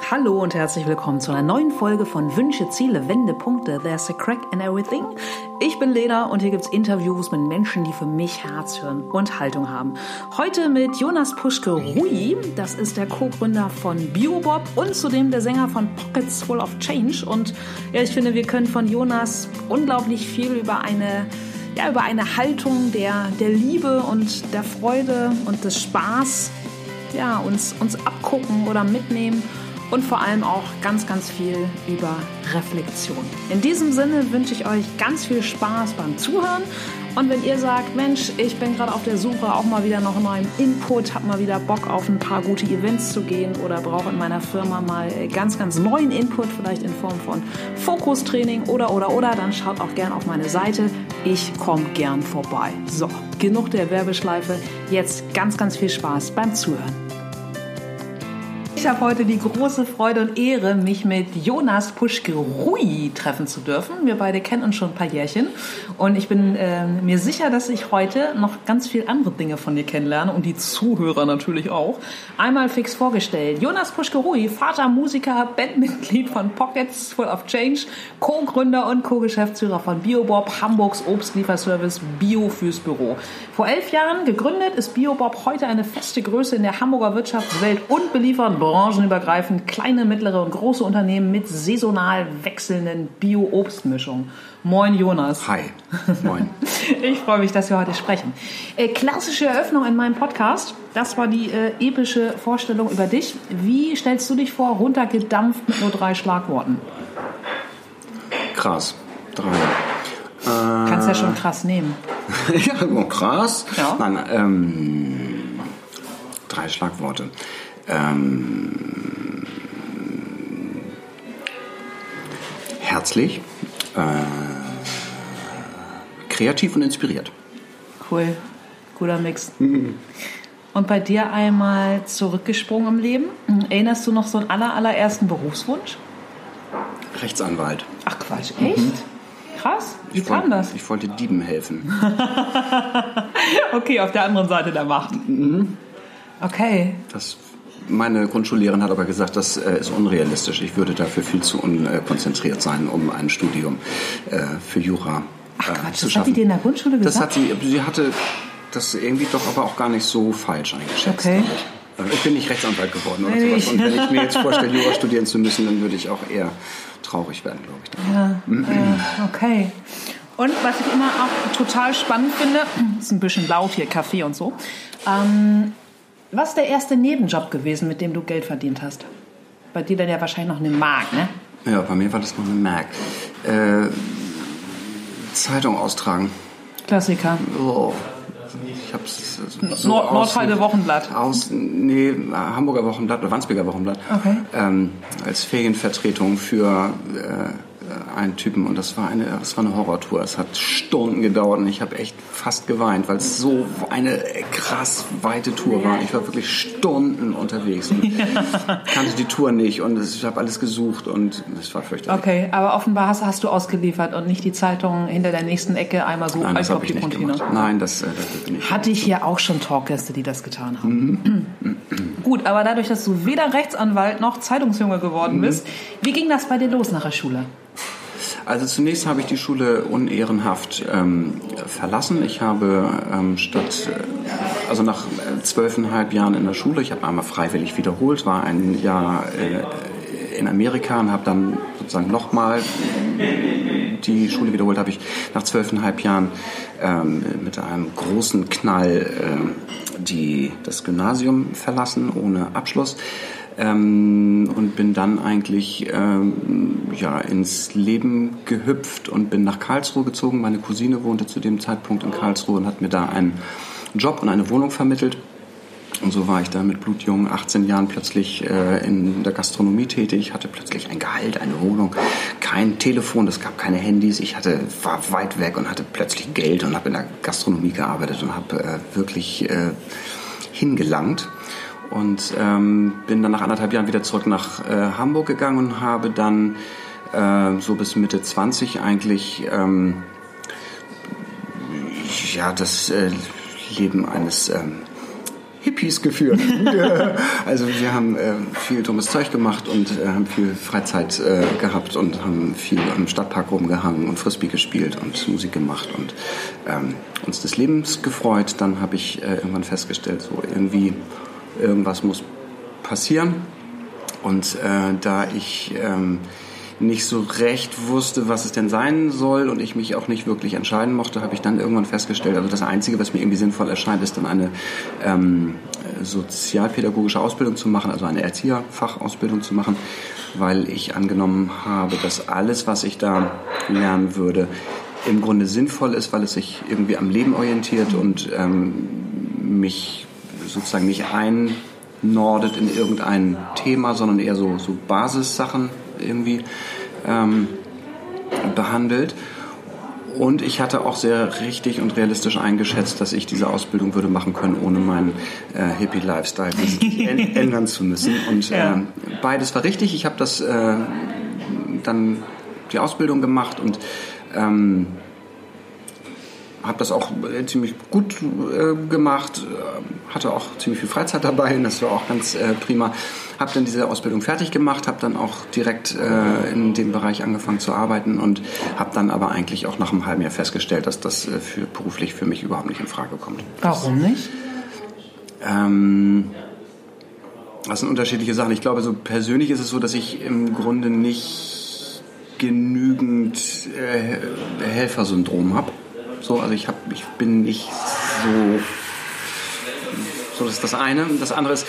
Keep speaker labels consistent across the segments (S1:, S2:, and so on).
S1: Hallo und herzlich willkommen zu einer neuen Folge von Wünsche, Ziele, Wende, Punkte. There's a crack in everything. Ich bin Lena und hier gibt's Interviews mit Menschen, die für mich Herz, Hirn und Haltung haben. Heute mit Jonas Puschke Rui. Das ist der Co-Gründer von Biobob und zudem der Sänger von Pockets Full of Change. Und ja, ich finde, wir können von Jonas unglaublich viel über eine ja, über eine Haltung der, der Liebe und der Freude und des Spaß ja, uns, uns abgucken oder mitnehmen und vor allem auch ganz, ganz viel über Reflexion. In diesem Sinne wünsche ich euch ganz viel Spaß beim Zuhören. Und wenn ihr sagt, Mensch, ich bin gerade auf der Suche auch mal wieder nach neuem Input, habe mal wieder Bock auf ein paar gute Events zu gehen oder brauche in meiner Firma mal ganz, ganz neuen Input, vielleicht in Form von Fokustraining oder, oder, oder, dann schaut auch gern auf meine Seite. Ich komme gern vorbei. So, genug der Werbeschleife. Jetzt ganz, ganz viel Spaß beim Zuhören. Ich habe heute die große Freude und Ehre, mich mit Jonas Puschke-Rui treffen zu dürfen. Wir beide kennen uns schon ein paar Jährchen und ich bin äh, mir sicher, dass ich heute noch ganz viel andere Dinge von dir kennenlerne und die Zuhörer natürlich auch. Einmal fix vorgestellt. Jonas Puschke-Rui, Vater, Musiker, Bandmitglied von Pockets Full of Change, Co-Gründer und Co-Geschäftsführer von Biobob, Hamburgs Obstlieferservice Bio fürs Büro. Vor elf Jahren gegründet ist Biobob heute eine feste Größe in der Hamburger Wirtschaftswelt und beliefert branchenübergreifend kleine, mittlere und große Unternehmen mit saisonal wechselnden Bio-Obstmischungen. Moin Jonas.
S2: Hi. Moin.
S1: ich freue mich, dass wir heute sprechen. Äh, klassische Eröffnung in meinem Podcast. Das war die äh, epische Vorstellung über dich. Wie stellst du dich vor, runtergedampft mit nur drei Schlagworten?
S2: Krass. Drei.
S1: Äh, Kannst ja schon krass nehmen.
S2: ja, krass.
S1: Ja.
S2: Nein, ähm, drei Schlagworte. Ähm, herzlich, äh, kreativ und inspiriert.
S1: Cool, guter Mix. Und bei dir einmal zurückgesprungen im Leben. Erinnerst du noch so einen aller, allerersten Berufswunsch?
S2: Rechtsanwalt.
S1: Ach Quatsch, echt? Mhm. Krass, wie
S2: ich
S1: kam
S2: wollte,
S1: das?
S2: Ich wollte Dieben helfen.
S1: okay, auf der anderen Seite der Macht.
S2: Mhm.
S1: Okay.
S2: Das meine Grundschullehrerin hat aber gesagt, das äh, ist unrealistisch. Ich würde dafür viel zu unkonzentriert sein, um ein Studium äh, für Jura
S1: Ach
S2: äh,
S1: Quatsch,
S2: zu
S1: das
S2: schaffen.
S1: hat die dir in der Grundschule gesagt?
S2: Das hat sie, sie hatte das irgendwie doch aber auch gar nicht so falsch eingeschätzt.
S1: Okay.
S2: Ich. Also ich bin nicht Rechtsanwalt geworden oder
S1: Nee,
S2: sowas. Und wenn ich mir jetzt vorstelle, Jura studieren zu müssen, dann würde ich auch eher traurig werden, glaube ich.
S1: Ja, ja, okay. Und was ich immer auch total spannend finde, ist ein bisschen laut hier, Kaffee und so. Ähm, was ist der erste Nebenjob gewesen, mit dem du Geld verdient hast? Bei dir dann ja wahrscheinlich noch eine Mark, ne?
S2: Ja, bei mir war das noch eine Mac. Äh, Zeitung austragen.
S1: Klassiker.
S2: Oh. Ich hab's so
S1: Nord Nordheide Wochenblatt.
S2: Aus, nee, Hamburger Wochenblatt oder Wandsbeker Wochenblatt.
S1: Okay.
S2: Ähm, als Ferienvertretung für äh, einen Typen und das war eine, das war eine Horrortour. Es hat Stunden gedauert und ich habe echt fast geweint, weil es so eine krass weite Tour war. Ich war wirklich Stunden unterwegs und kannte die Tour nicht und ich habe alles gesucht und es war fürchterlich.
S1: Okay, aber offenbar hast, hast du ausgeliefert und nicht die Zeitung hinter der nächsten Ecke einmal so
S2: Nein, habe ich nicht
S1: Container.
S2: Nein, das, äh, das bin ich.
S1: Hatte ich hier auch schon Talkgäste, die das getan haben. Gut, aber dadurch, dass du weder Rechtsanwalt noch Zeitungsjunge geworden bist, wie ging das bei dir los nach der Schule?
S2: Also zunächst habe ich die Schule unehrenhaft ähm, verlassen. Ich habe ähm, statt, äh, also nach äh, zwölfeinhalb Jahren in der Schule, ich habe einmal freiwillig wiederholt, war ein Jahr äh, in Amerika und habe dann sozusagen nochmal die Schule wiederholt, habe ich nach zwölfeinhalb Jahren ähm, mit einem großen Knall ähm, die, das Gymnasium verlassen, ohne Abschluss ähm, und bin dann eigentlich ähm, ja, ins Leben gehüpft und bin nach Karlsruhe gezogen. Meine Cousine wohnte zu dem Zeitpunkt in Karlsruhe und hat mir da einen Job und eine Wohnung vermittelt. Und so war ich da mit blutjungen 18 Jahren plötzlich äh, in der Gastronomie tätig, hatte plötzlich ein Gehalt, eine Wohnung, kein Telefon, es gab keine Handys. Ich hatte, war weit weg und hatte plötzlich Geld und habe in der Gastronomie gearbeitet und habe äh, wirklich äh, hingelangt. Und ähm, bin dann nach anderthalb Jahren wieder zurück nach äh, Hamburg gegangen und habe dann äh, so bis Mitte 20 eigentlich ähm, ja, das äh, Leben eines ähm, Hippies geführt. also wir haben äh, viel dummes Zeug gemacht und äh, haben viel Freizeit äh, gehabt und haben viel im Stadtpark rumgehangen und Frisbee gespielt und Musik gemacht und ähm, uns des Lebens gefreut. Dann habe ich äh, irgendwann festgestellt, so irgendwie irgendwas muss passieren. Und äh, da ich ähm, nicht so recht wusste, was es denn sein soll und ich mich auch nicht wirklich entscheiden mochte, habe ich dann irgendwann festgestellt, also das Einzige, was mir irgendwie sinnvoll erscheint, ist dann eine ähm, sozialpädagogische Ausbildung zu machen, also eine Erzieherfachausbildung zu machen, weil ich angenommen habe, dass alles, was ich da lernen würde, im Grunde sinnvoll ist, weil es sich irgendwie am Leben orientiert und ähm, mich sozusagen nicht einnordet in irgendein Thema, sondern eher so, so Basissachen irgendwie ähm, behandelt. Und ich hatte auch sehr richtig und realistisch eingeschätzt, dass ich diese Ausbildung würde machen können, ohne meinen äh, Hippie-Lifestyle ändern zu müssen. Und ja. äh, beides war richtig. Ich habe das äh, dann die Ausbildung gemacht und ähm, habe das auch äh, ziemlich gut äh, gemacht, äh, hatte auch ziemlich viel Freizeit dabei und das war auch ganz äh, prima. Habe dann diese Ausbildung fertig gemacht, habe dann auch direkt äh, in dem Bereich angefangen zu arbeiten und habe dann aber eigentlich auch nach einem halben Jahr festgestellt, dass das äh, für, beruflich für mich überhaupt nicht in Frage kommt.
S1: Warum nicht?
S2: Ähm, das sind unterschiedliche Sachen. Ich glaube, so persönlich ist es so, dass ich im Grunde nicht genügend Helfersyndrom habe. So, also ich, hab, ich bin nicht so. So, das ist das eine. Das andere ist,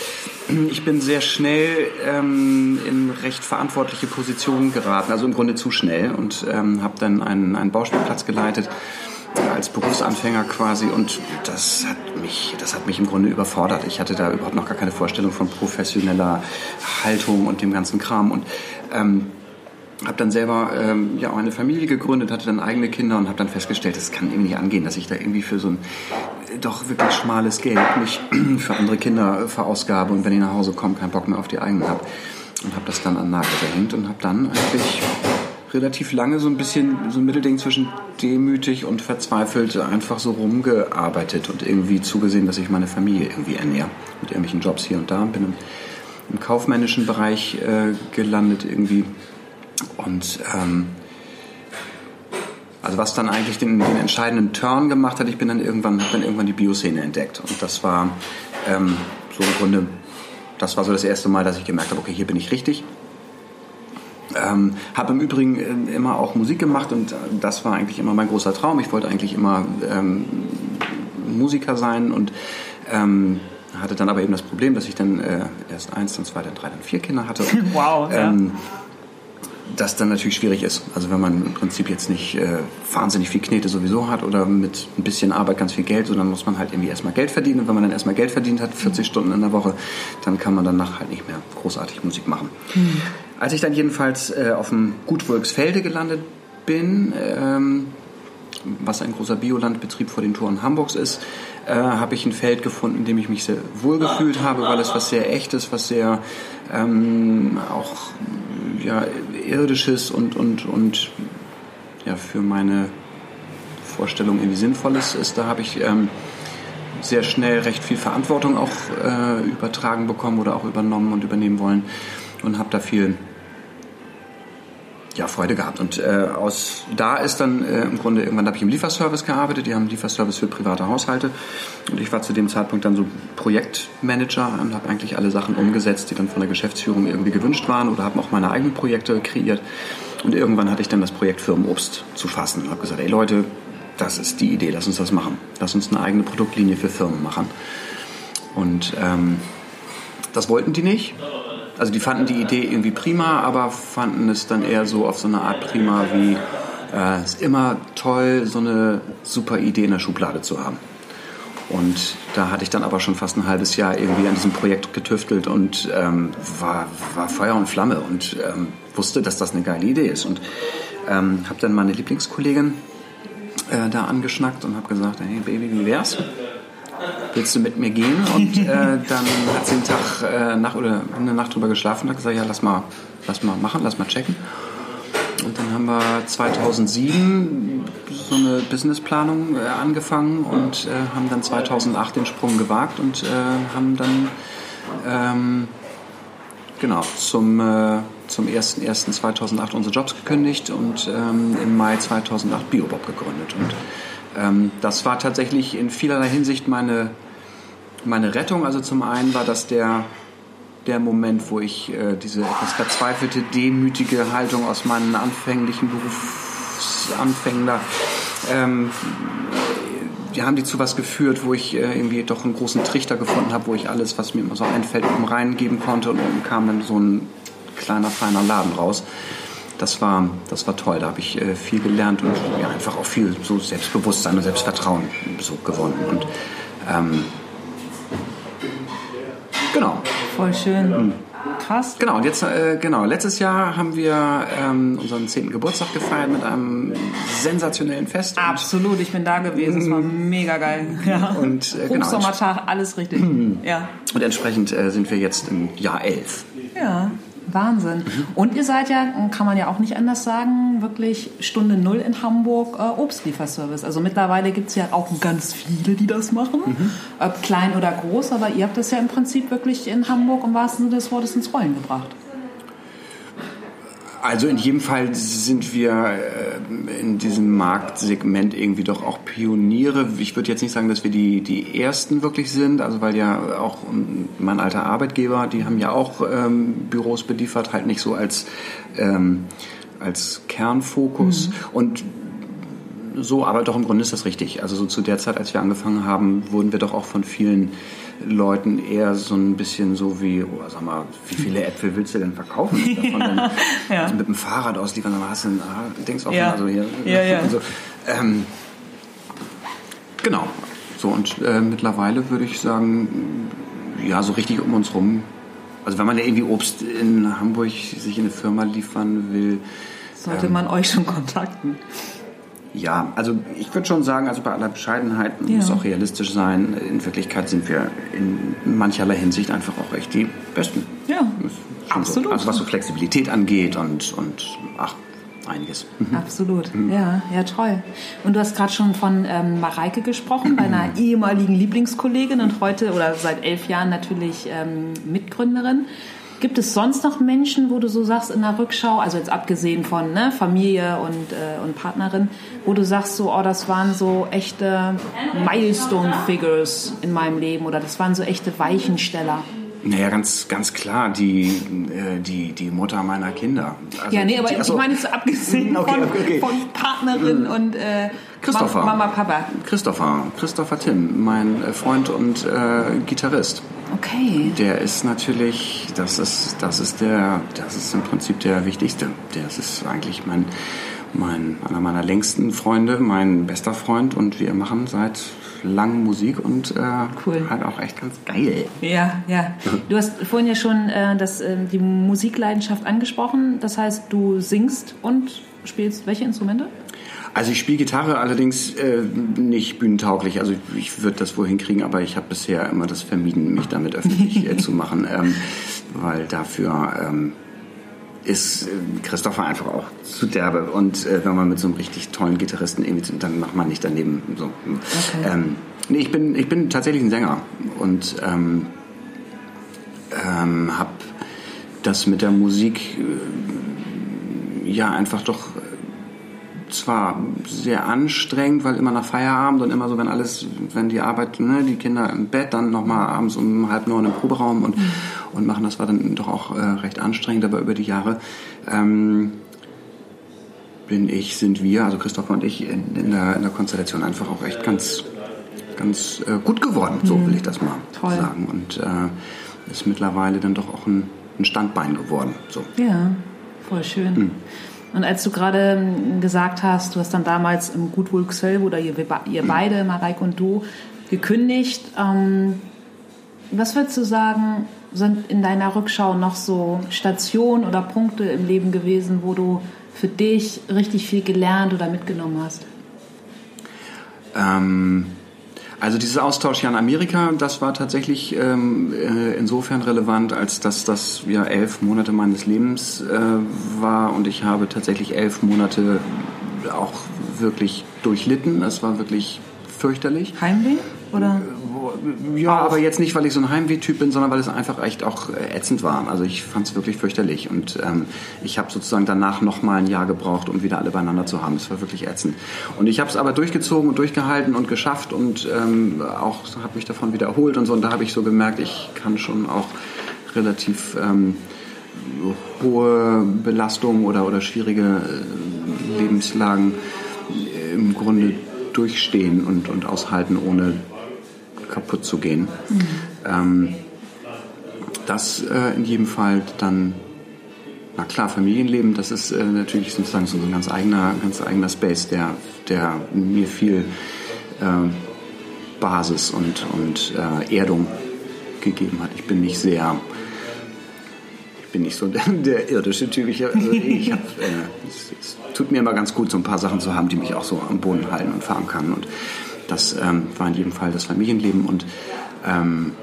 S2: ich bin sehr schnell ähm, in recht verantwortliche Positionen geraten, also im Grunde zu schnell und ähm, habe dann einen, einen Bauspielplatz geleitet als Berufsanfänger quasi und das hat mich, das hat mich im Grunde überfordert. Ich hatte da überhaupt noch gar keine Vorstellung von professioneller Haltung und dem ganzen Kram und ähm, habe dann selber ähm, ja auch eine Familie gegründet, hatte dann eigene Kinder und habe dann festgestellt, das kann irgendwie nicht angehen, dass ich da irgendwie für so ein äh, doch wirklich schmales Geld mich für andere Kinder verausgabe und wenn ich nach Hause komme, keinen Bock mehr auf die eigenen habe. Und habe das dann an Nagel gehängt und habe dann eigentlich relativ lange so ein bisschen so ein Mittelding zwischen demütig und verzweifelt einfach so rumgearbeitet und irgendwie zugesehen, dass ich meine Familie irgendwie ernähre mit irgendwelchen Jobs hier und da. Bin im, im kaufmännischen Bereich äh, gelandet irgendwie und ähm, also was dann eigentlich den, den, entscheidenden Turn gemacht hat, ich bin dann irgendwann, habe dann irgendwann die Bioszene entdeckt. Und das war ähm, so im Grunde, das war so das erste Mal, dass ich gemerkt habe, okay, hier bin ich richtig. Ähm, habe im Übrigen äh, immer auch Musik gemacht und das war eigentlich immer mein großer Traum. Ich wollte eigentlich immer ähm, Musiker sein und ähm, hatte dann aber eben das Problem, dass ich dann äh, erst eins, dann zwei, dann drei, dann vier Kinder hatte.
S1: wow. Ähm,
S2: ja das dann natürlich schwierig ist. Also wenn man im Prinzip jetzt nicht äh, wahnsinnig viel Knete sowieso hat oder mit ein bisschen Arbeit ganz viel Geld, sondern muss man halt irgendwie erstmal Geld verdienen. Und wenn man dann erstmal Geld verdient hat, 40 Stunden in der Woche, dann kann man danach halt nicht mehr großartig Musik machen. Mhm. Als ich dann jedenfalls äh, auf dem Gut Wolfsfelde gelandet bin, ähm, was ein großer Biolandbetrieb vor den Toren Hamburgs ist, äh, habe ich ein Feld gefunden, in dem ich mich sehr wohl gefühlt habe, weil es was sehr echtes, was sehr ähm, auch ja, irdisches und, und, und ja, für meine Vorstellung irgendwie sinnvolles ist. Da habe ich ähm, sehr schnell recht viel Verantwortung auch äh, übertragen bekommen oder auch übernommen und übernehmen wollen und habe da viel ja, Freude gehabt. Und äh, aus da ist dann äh, im Grunde irgendwann habe ich im Lieferservice gearbeitet. Die haben einen Lieferservice für private Haushalte. Und ich war zu dem Zeitpunkt dann so Projektmanager und habe eigentlich alle Sachen umgesetzt, die dann von der Geschäftsführung irgendwie gewünscht waren oder habe auch meine eigenen Projekte kreiert. Und irgendwann hatte ich dann das Projekt Firmenobst zu fassen und habe gesagt, ey Leute, das ist die Idee, lass uns das machen. Lass uns eine eigene Produktlinie für Firmen machen. Und ähm, das wollten die nicht. Also die fanden die Idee irgendwie prima, aber fanden es dann eher so auf so eine Art prima wie äh, ist immer toll, so eine super Idee in der Schublade zu haben. Und da hatte ich dann aber schon fast ein halbes Jahr irgendwie an diesem Projekt getüftelt und ähm, war, war Feuer und Flamme und ähm, wusste, dass das eine geile Idee ist. Und ähm, habe dann meine Lieblingskollegin äh, da angeschnackt und habe gesagt, hey Baby, wie wär's? Willst du mit mir gehen? Und äh, dann hat sie einen Tag äh, nach, oder eine Nacht drüber geschlafen und hat gesagt, ja, lass mal, lass mal machen, lass mal checken. und dann haben wir 2007 so eine Businessplanung äh, angefangen und äh, haben dann 2008 den Sprung gewagt und äh, haben dann ähm, genau zum, äh, zum 01.01.2008 unsere Jobs gekündigt und ähm, im Mai 2008 Biobob gegründet. Und ähm, das war tatsächlich in vielerlei Hinsicht meine, meine Rettung. Also zum einen war das der der Moment, wo ich äh, diese etwas verzweifelte, demütige Haltung aus meinen anfänglichen Berufsanfängen da, ähm, die haben die zu was geführt, wo ich äh, irgendwie doch einen großen Trichter gefunden habe, wo ich alles, was mir immer so einfällt, oben reingeben konnte und oben kam dann so ein kleiner, feiner Laden raus. Das war, das war toll, da habe ich äh, viel gelernt und ja, einfach auch viel so Selbstbewusstsein und Selbstvertrauen so gewonnen. Und ähm, genau,
S1: Voll schön. Mhm. Krass.
S2: Genau, und jetzt, äh, genau, letztes Jahr haben wir ähm, unseren 10. Geburtstag gefeiert mit einem sensationellen Fest.
S1: Absolut, ich bin da gewesen, es war mhm. mega geil. Ja.
S2: Und
S1: äh, genau. Hochsommertag, alles richtig. Mhm. Ja.
S2: Und entsprechend äh, sind wir jetzt im Jahr 11.
S1: Ja. Wahnsinn. Mhm. Und ihr seid ja, kann man ja auch nicht anders sagen, wirklich Stunde Null in Hamburg äh, Obstlieferservice. Also mittlerweile gibt es ja auch ganz viele, die das machen, mhm. äh, klein oder groß, aber ihr habt das ja im Prinzip wirklich in Hamburg im wahrsten Sinne des Wortes ins Rollen gebracht.
S2: Also in jedem Fall sind wir äh, in diesem Marktsegment irgendwie doch auch Pioniere. Ich würde jetzt nicht sagen, dass wir die, die Ersten wirklich sind, also weil ja auch mein alter Arbeitgeber, die haben ja auch ähm, Büros beliefert, halt nicht so als, ähm, als Kernfokus. Mhm. Und so, aber doch im Grunde ist das richtig. Also so zu der Zeit, als wir angefangen haben, wurden wir doch auch von vielen Leuten eher so ein bisschen so wie, oh, sag mal, wie viele Äpfel willst du denn verkaufen? Davon ja, ja. Also mit dem Fahrrad ausliefern, dann hast du ein, ah, denkst auch ja. also hier. Ja, ja. So. Ähm, genau. So, und äh, mittlerweile würde ich sagen, ja, so richtig um uns rum. Also wenn man ja irgendwie Obst in Hamburg sich in eine Firma liefern will.
S1: Sollte ähm, man euch schon kontakten.
S2: Ja, also ich würde schon sagen, also bei aller Bescheidenheit ja. muss auch realistisch sein. In Wirklichkeit sind wir in mancherlei Hinsicht einfach auch echt die Besten.
S1: Ja, absolut.
S2: So. Also was so Flexibilität angeht und, und ach, einiges.
S1: Mhm. Absolut, mhm. ja, ja, toll. Und du hast gerade schon von ähm, Mareike gesprochen, deiner ehemaligen Lieblingskollegin und heute oder seit elf Jahren natürlich ähm, Mitgründerin. Gibt es sonst noch Menschen, wo du so sagst in der Rückschau, also jetzt abgesehen von ne, Familie und, äh, und Partnerin, wo du sagst so, oh, das waren so echte Milestone-Figures in meinem Leben oder das waren so echte Weichensteller?
S2: Naja, ganz, ganz klar, die, äh, die, die Mutter meiner Kinder.
S1: Also, ja, nee, aber die, also, ich meine jetzt abgesehen okay, von, okay. von Partnerin mhm. und äh,
S2: Christopher.
S1: Mama, Papa.
S2: Christopher, Christopher Tim, mein äh, Freund und äh, Gitarrist.
S1: Okay.
S2: Der ist natürlich, das ist, das ist der, das ist im Prinzip der wichtigste. Der ist eigentlich mein, mein, einer meiner längsten Freunde, mein bester Freund und wir machen seit langem Musik und äh, cool. halt auch echt ganz geil.
S1: Ja, ja. Du hast vorhin ja schon äh, das, äh, die Musikleidenschaft angesprochen. Das heißt, du singst und spielst welche Instrumente?
S2: Also ich spiele Gitarre allerdings äh, nicht bühnentauglich. Also ich würde das wohl hinkriegen, aber ich habe bisher immer das vermieden, mich damit öffentlich äh, zu machen, ähm, weil dafür ähm, ist äh, Christopher einfach auch zu derbe. Und äh, wenn man mit so einem richtig tollen Gitarristen irgendwie, dann macht man nicht daneben so. Okay. Ähm, nee, ich bin, ich bin tatsächlich ein Sänger und ähm, ähm, habe das mit der Musik äh, ja einfach doch zwar sehr anstrengend, weil immer nach Feierabend und immer so, wenn alles, wenn die Arbeit, ne, die Kinder im Bett, dann nochmal abends um halb neun im Proberaum und, und machen, das war dann doch auch äh, recht anstrengend, aber über die Jahre ähm, bin ich, sind wir, also Christopher und ich, in, in, der, in der Konstellation einfach auch echt ganz, ganz äh, gut geworden, so mhm. will ich das mal Toll. sagen. Und äh, ist mittlerweile dann doch auch ein, ein Standbein geworden. So.
S1: Ja, voll schön. Mhm. Und als du gerade ähm, gesagt hast, du hast dann damals im Goodwill Xell oder ihr, ihr beide, Mareik und du, gekündigt. Ähm, was würdest du sagen, sind in deiner Rückschau noch so Stationen oder Punkte im Leben gewesen, wo du für dich richtig viel gelernt oder mitgenommen hast?
S2: Ähm, Also dieses Austauschjahr in Amerika, das war tatsächlich ähm, äh, insofern relevant, als dass das ja elf Monate meines Lebens äh, war und ich habe tatsächlich elf Monate auch wirklich durchlitten. Es war wirklich fürchterlich.
S1: Heimweh? Oder?
S2: Ja, aber jetzt nicht, weil ich so ein Heimweh-Typ bin, sondern weil es einfach echt auch äh, ätzend war. Also ich fand es wirklich fürchterlich und ähm, ich habe sozusagen danach noch mal ein Jahr gebraucht, um wieder alle beieinander zu haben. Es war wirklich ätzend. Und ich habe es aber durchgezogen und durchgehalten und geschafft und ähm, auch habe mich davon wieder erholt und so. Und da habe ich so gemerkt, ich kann schon auch relativ ähm, hohe Belastungen oder, oder schwierige äh, Lebenslagen äh, im Grunde durchstehen und, und aushalten, ohne kaputt zu gehen. Mhm. Ähm, das äh, in jedem Fall dann, na klar, Familienleben, das ist äh, natürlich sozusagen so ein ganz eigener, ganz eigener Space, der, der mir viel äh, Basis und, und äh, Erdung gegeben hat. Ich bin nicht sehr ich bin nicht so der, der irdische Typ. Ich, also ich hab, äh, es, es, tut mir immer ganz gut, so ein paar Sachen zu haben, die mich auch so am Boden halten und verankern. Und das ähm, war in jedem Fall das Familienleben und ähm,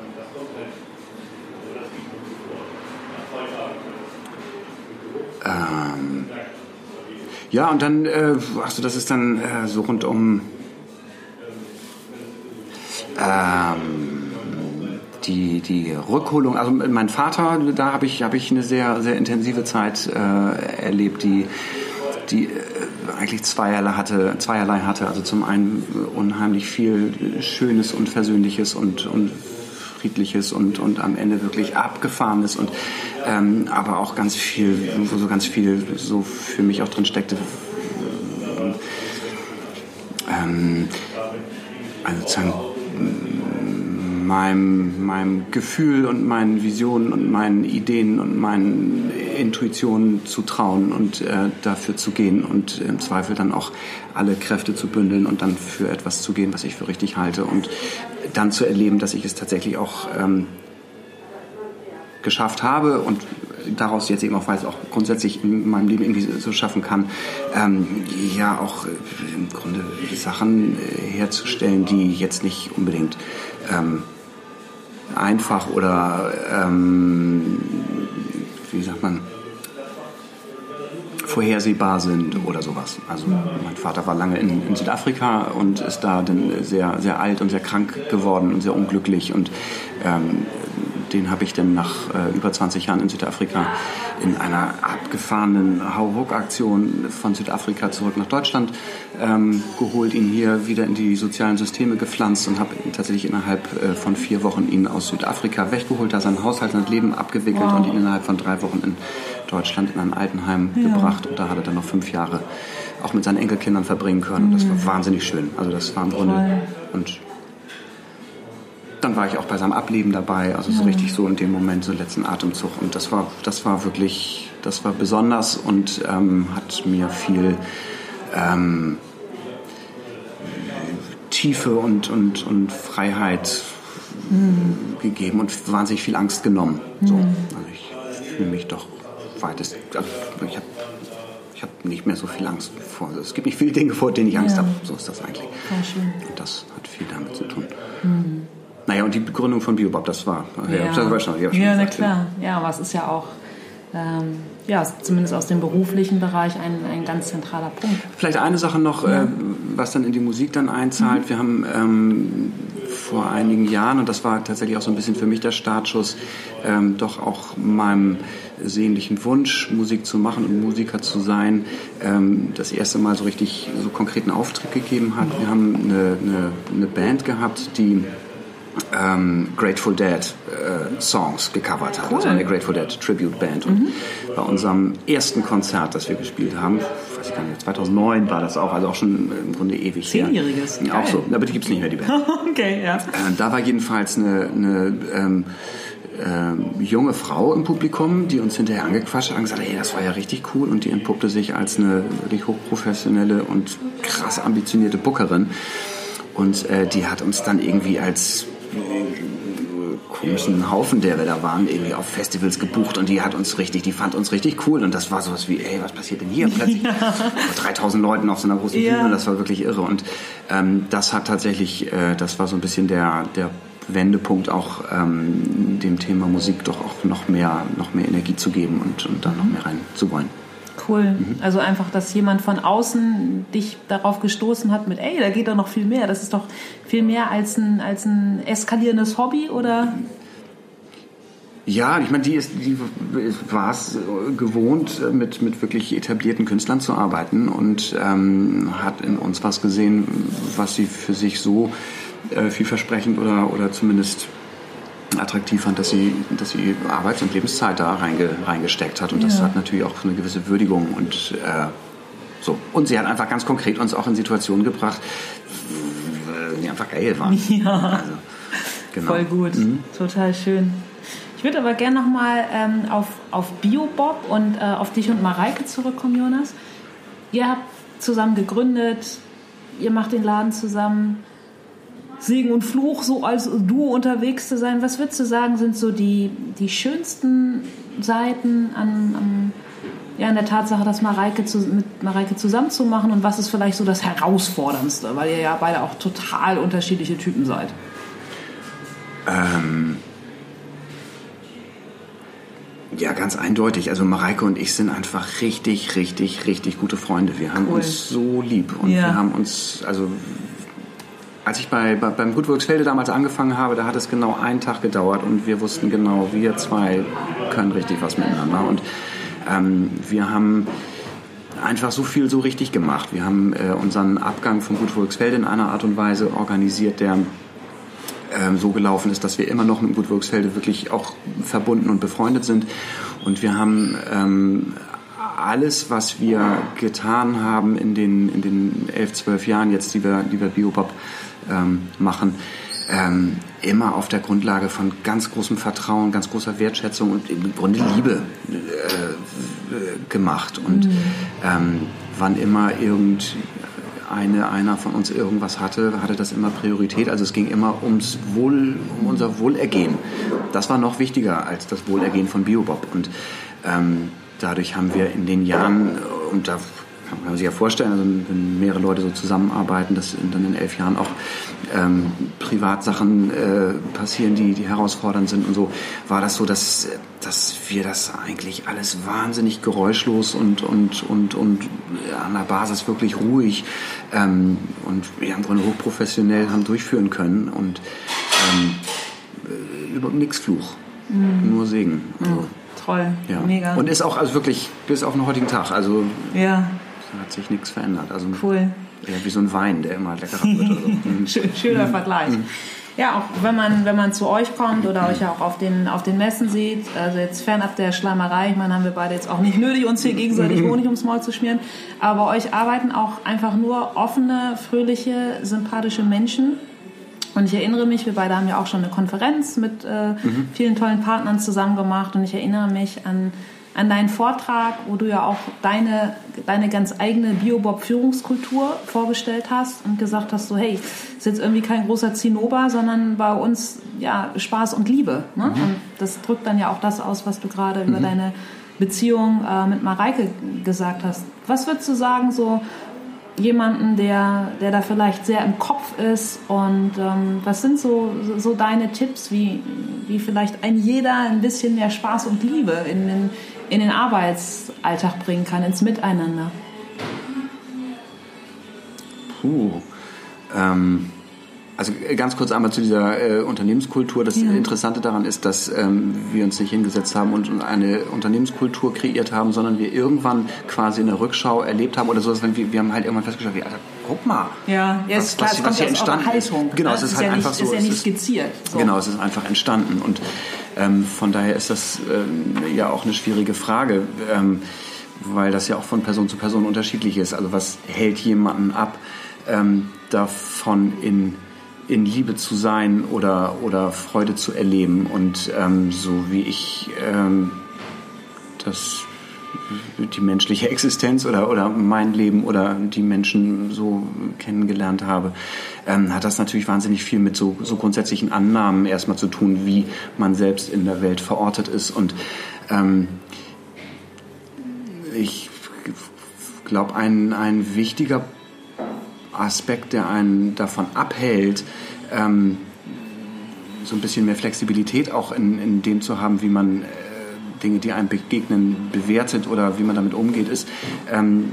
S2: ähm, ja, und dann, äh, achso, das ist dann äh, so rund um ähm, die, die Rückholung. Also mein Vater, da habe ich, hab ich eine sehr, sehr intensive Zeit äh, erlebt, die, die äh, eigentlich zweierlei hatte, zweierlei hatte. Also zum einen unheimlich viel Schönes und Versöhnliches und, und friedliches und, und am Ende wirklich abgefahrenes und ähm, aber auch ganz viel, wo so ganz viel so für mich auch drin steckte. Ähm, also sozusagen meinem, meinem Gefühl und meinen Visionen und meinen Ideen und meinen Intuitionen zu trauen und äh, dafür zu gehen und im Zweifel dann auch alle Kräfte zu bündeln und dann für etwas zu gehen, was ich für richtig halte und dann zu erleben, dass ich es tatsächlich auch ähm, geschafft habe und daraus jetzt eben auch weiß, auch grundsätzlich in meinem Leben irgendwie so schaffen kann, ähm, ja auch im Grunde Sachen äh, herzustellen, die jetzt nicht unbedingt ähm, einfach oder ähm, wie sagt man vorhersehbar sind oder sowas. Also mein Vater war lange in, in, Südafrika und ist da dann sehr, sehr alt und sehr krank geworden und sehr unglücklich und ähm, den habe ich dann nach äh, über 20 Jahren in Südafrika in einer abgefahrenen Hauruck-Aktion von Südafrika zurück nach Deutschland ähm, geholt, ihn hier wieder in die sozialen Systeme gepflanzt und habe tatsächlich innerhalb äh, von vier Wochen ihn aus Südafrika weggeholt, da sein Haushalt und Leben abgewickelt wow. und ihn innerhalb von drei Wochen in Deutschland in ein Altenheim ja. gebracht und da hat er dann noch fünf Jahre auch mit seinen Enkelkindern verbringen können. Und das war mhm. wahnsinnig schön. Also das war im Grunde und dann war ich auch bei seinem Ableben dabei, also so richtig so in dem Moment, so letzten Atemzug. Und das war, das war wirklich, das war besonders und ähm, hat mir viel ähm, Tiefe und, und, und Freiheit mhm. gegeben und wahnsinnig viel Angst genommen. So. Mhm. Also ich fühle mich doch weitest, also ich habe ich hab nicht mehr so viel Angst vor. Es gibt nicht viele Dinge, vor denen ich Angst ja. habe. So ist das eigentlich. Und das hat viel damit zu tun. Mhm. Naja, und die Begründung von Biobab, das war.
S1: Ja, das war schon, ja, ja na klar. Ja, aber es ist ja auch. Ähm, ja, zumindest aus dem beruflichen Bereich ein, ein ganz zentraler Punkt.
S2: Vielleicht eine Sache noch, ja. äh, was dann in die Musik dann einzahlt. Mhm. Wir haben ähm, vor einigen Jahren, und das war tatsächlich auch so ein bisschen für mich der Startschuss, ähm, doch auch meinem sehnlichen Wunsch, Musik zu machen und Musiker zu sein, ähm, das erste Mal so richtig so konkreten Auftritt gegeben hat. Wir haben eine, eine, eine Band gehabt, die ähm, Grateful Dead äh, Songs gecovert hat. Cool. Also eine Grateful Dead Tribute Band. Und mhm. bei unserem ersten Konzert, das wir gespielt haben, weiß ich gar nicht, 2009 war das auch, also auch schon im Grunde ewig
S1: Zehnjähriges.
S2: her. Auch so, aber die gibt es nicht mehr, die Band.
S1: okay, ja. Äh,
S2: da war jedenfalls eine, eine ähm, äh, junge Frau im Publikum, die uns hinterher angequatscht hat und gesagt, hey, das war ja richtig cool und die entpuppte sich als eine wirklich hochprofessionelle und krass ambitionierte Bookerin. Und äh, die hat uns dann irgendwie als komischen Haufen, der wir da waren, irgendwie auf Festivals gebucht und die hat uns richtig, die fand uns richtig cool und das war sowas wie, ey, was passiert denn hier plötzlich? Ja. 3000 Leuten auf so einer großen Bühne, das war wirklich irre und ähm, das hat tatsächlich, äh, das war so ein bisschen der, der Wendepunkt auch ähm, dem Thema Musik doch auch noch mehr, noch mehr Energie zu geben und, und da noch mehr rein zu wollen.
S1: Cool. Also einfach, dass jemand von außen dich darauf gestoßen hat mit, ey, da geht doch noch viel mehr. Das ist doch viel mehr als ein, als ein eskalierendes Hobby, oder?
S2: Ja, ich meine, die, ist, die war es gewohnt, mit, mit wirklich etablierten Künstlern zu arbeiten und ähm, hat in uns was gesehen, was sie für sich so äh, vielversprechend oder, oder zumindest attraktiv fand, dass sie, dass sie Arbeits- und Lebenszeit da reinge, reingesteckt hat. Und das hat natürlich auch eine gewisse Würdigung und äh, so. Und sie hat einfach ganz konkret uns auch in Situationen gebracht, die einfach geil waren.
S1: Ja. Also, genau. Voll gut. Mhm. Total schön. Ich würde aber gerne nochmal ähm, auf, auf Biobob und äh, auf dich und Mareike zurückkommen, Jonas. Ihr habt zusammen gegründet, ihr macht den Laden zusammen. Segen und Fluch, so als Duo unterwegs zu sein. Was würdest du sagen, sind so die, die schönsten Seiten an, an, ja, an der Tatsache, das Mareike zu, mit Mareike zusammenzumachen und was ist vielleicht so das Herausforderndste, weil ihr ja beide auch total unterschiedliche Typen seid?
S2: Ähm, ja, ganz eindeutig. Also Mareike und ich sind einfach richtig, richtig, richtig gute Freunde. Wir haben cool. uns so lieb und ja. wir haben uns, also als ich bei, bei, beim Gutwurksfelde damals angefangen habe, da hat es genau einen Tag gedauert und wir wussten genau, wir zwei können richtig was miteinander. Und ähm, wir haben einfach so viel so richtig gemacht. Wir haben äh, unseren Abgang vom Gutwurksfelde in einer Art und Weise organisiert, der ähm, so gelaufen ist, dass wir immer noch mit Gutwurksfelde wirklich auch verbunden und befreundet sind. Und wir haben ähm, alles, was wir getan haben in den, in den elf, zwölf Jahren jetzt, die wir, die wir Biobop ähm, machen, ähm, immer auf der Grundlage von ganz großem Vertrauen, ganz großer Wertschätzung und im Grunde Liebe äh, gemacht. Und mhm. ähm, wann immer irgend eine, einer von uns irgendwas hatte, hatte das immer Priorität. Also es ging immer ums Wohl, um unser Wohlergehen. Das war noch wichtiger als das Wohlergehen von Biobob. Und ähm, dadurch haben wir in den Jahren, und da kann man sich ja vorstellen, also wenn mehrere Leute so zusammenarbeiten, dass dann in elf Jahren auch ähm, Privatsachen äh, passieren, die, die herausfordernd sind und so, war das so, dass, dass wir das eigentlich alles wahnsinnig geräuschlos und, und, und, und an der Basis wirklich ruhig ähm, und ja, im Grunde hochprofessionell haben durchführen können und ähm, äh, über nichts Fluch, mhm. nur Segen.
S1: Also, mhm. Toll, ja. mega.
S2: Und ist auch also wirklich bis auf den heutigen Tag. Also
S1: ja
S2: hat sich nichts verändert. Also
S1: cool.
S2: Eher wie so ein Wein, der immer leckerer wird. So.
S1: Mhm. Schöner mhm. Vergleich. Mhm. Ja, auch wenn man, wenn man zu euch kommt oder euch auch auf den, auf den Messen sieht, also jetzt fernab der Schleimerei, ich meine, haben wir beide jetzt auch nicht nötig, uns hier gegenseitig Honig ums Maul zu schmieren, aber bei euch arbeiten auch einfach nur offene, fröhliche, sympathische Menschen. Und ich erinnere mich, wir beide haben ja auch schon eine Konferenz mit äh, mhm. vielen tollen Partnern zusammen gemacht und ich erinnere mich an an deinen Vortrag, wo du ja auch deine, deine ganz eigene Biobob-Führungskultur vorgestellt hast und gesagt hast, so hey, ist jetzt irgendwie kein großer Zinnober, sondern bei uns ja Spaß und Liebe. Ne? Mhm. Und das drückt dann ja auch das aus, was du gerade mhm. über deine Beziehung äh, mit Mareike gesagt hast. Was würdest du sagen, so jemanden, der, der da vielleicht sehr im Kopf ist und ähm, was sind so, so deine Tipps, wie, wie vielleicht ein jeder ein bisschen mehr Spaß und Liebe in den, in den Arbeitsalltag bringen kann, ins Miteinander?
S2: Puh. Ähm, also ganz kurz einmal zu dieser äh, Unternehmenskultur. Das ja. Interessante daran ist, dass ähm, wir uns nicht hingesetzt haben und eine Unternehmenskultur kreiert haben, sondern wir irgendwann quasi in der Rückschau erlebt haben oder so, wir, wir haben halt irgendwann festgestellt, wie, Alter, guck mal.
S1: Ja, ja was, klar, was, was hier entstanden ist.
S2: Genau, es ist, ist halt
S1: ja
S2: einfach
S1: nicht,
S2: so.
S1: Ist ja nicht skizziert.
S2: So. Genau, es ist einfach entstanden und ähm, von daher ist das ähm, ja auch eine schwierige Frage, ähm, weil das ja auch von Person zu Person unterschiedlich ist. Also was hält jemanden ab, ähm, davon in in Liebe zu sein oder, oder Freude zu erleben. Und ähm, so wie ich ähm, das die menschliche Existenz oder, oder mein Leben oder die Menschen so kennengelernt habe, ähm, hat das natürlich wahnsinnig viel mit so, so grundsätzlichen Annahmen erstmal zu tun, wie man selbst in der Welt verortet ist. Und ähm, ich glaube, ein, ein wichtiger Aspekt, der einen davon abhält, ähm, so ein bisschen mehr Flexibilität auch in, in dem zu haben, wie man äh, Dinge, die einem begegnen, bewertet oder wie man damit umgeht, ist, ähm,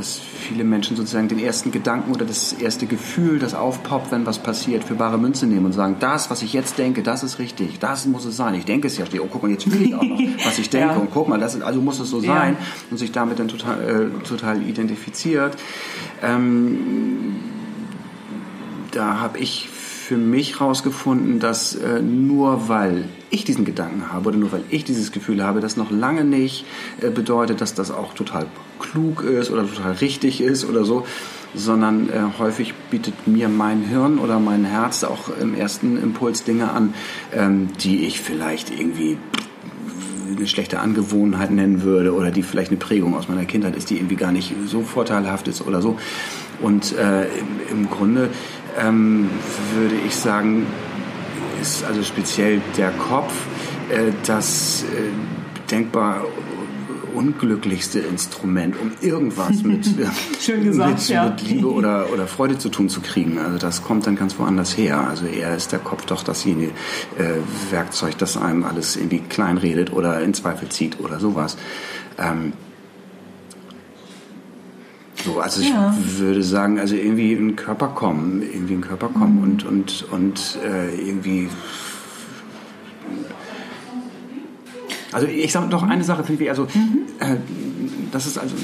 S2: dass viele Menschen sozusagen den ersten Gedanken oder das erste Gefühl, das aufpoppt, wenn was passiert, für bare Münze nehmen und sagen, das, was ich jetzt denke, das ist richtig, das muss es sein. Ich denke es ja, oh, guck mal, jetzt fühle ich auch noch, was ich denke ja. und guck mal, das ist, also muss es so sein ja. und sich damit dann total, äh, total identifiziert. Ähm, da habe ich für mich herausgefunden, dass äh, nur weil ich diesen Gedanken habe oder nur weil ich dieses Gefühl habe, das noch lange nicht äh, bedeutet, dass das auch total klug ist oder total richtig ist oder so, sondern äh, häufig bietet mir mein Hirn oder mein Herz auch im ersten Impuls Dinge an, ähm, die ich vielleicht irgendwie eine schlechte Angewohnheit nennen würde oder die vielleicht eine Prägung aus meiner Kindheit ist, die irgendwie gar nicht so vorteilhaft ist oder so. Und äh, im, im Grunde ähm, würde ich sagen, ist also speziell der Kopf äh, das äh, denkbar unglücklichste Instrument, um irgendwas mit,
S1: Schön gesagt,
S2: mit,
S1: ja.
S2: mit Liebe oder, oder Freude zu tun zu kriegen. Also das kommt dann ganz woanders her. Also eher ist der Kopf doch dasjenige äh, Werkzeug, das einem alles irgendwie kleinredet oder in Zweifel zieht oder sowas. Ähm, so, also ja. ich würde sagen, also irgendwie in den Körper kommen, irgendwie in den Körper kommen mhm. und, und, und äh, irgendwie. Also ich sage doch eine Sache, finde ich, also mhm. äh, das ist also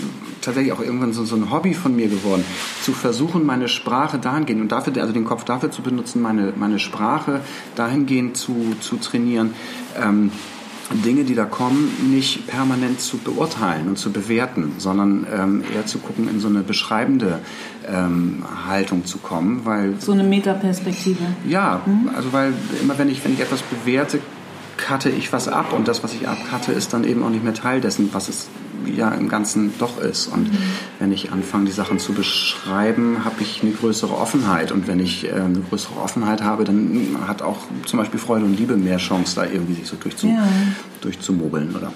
S2: tatsächlich auch irgendwann so, so ein Hobby von mir geworden, zu versuchen, meine Sprache dahingehend und dafür, also den Kopf dafür zu benutzen, meine, meine Sprache dahingehend zu, zu trainieren. Ähm, Dinge, die da kommen, nicht permanent zu beurteilen und zu bewerten, sondern ähm, eher zu gucken, in so eine beschreibende ähm, Haltung zu kommen, weil
S1: so eine Metaperspektive.
S2: Ja, mhm. also weil immer wenn ich wenn ich etwas bewerte, cutte ich was ab und das, was ich abcutte, ist dann eben auch nicht mehr Teil dessen, was es ja im Ganzen doch ist. Und mhm. wenn ich anfange, die Sachen zu beschreiben, habe ich eine größere Offenheit. Und wenn ich äh, eine größere Offenheit habe, dann hat auch zum Beispiel Freude und Liebe mehr Chance, da irgendwie sich so durchzu, ja. durchzumobeln oder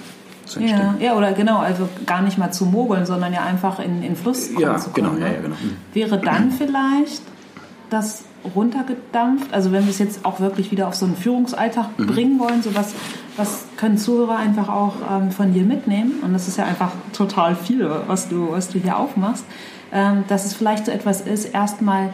S1: zu entstehen. Ja, ja, oder genau, also gar nicht mal zu mogeln, sondern ja einfach in, in Fluss kommen
S2: ja,
S1: zu
S2: genau,
S1: kommen.
S2: Genau, ja, ja, genau.
S1: Wäre dann vielleicht das runtergedampft? Also wenn wir es jetzt auch wirklich wieder auf so einen Führungsalltag mhm. bringen wollen, so was, was können Zuhörer einfach auch ähm, von dir mitnehmen? Und das ist ja einfach total viel, was du, was du hier aufmachst. Ähm, dass es vielleicht so etwas ist, erstmal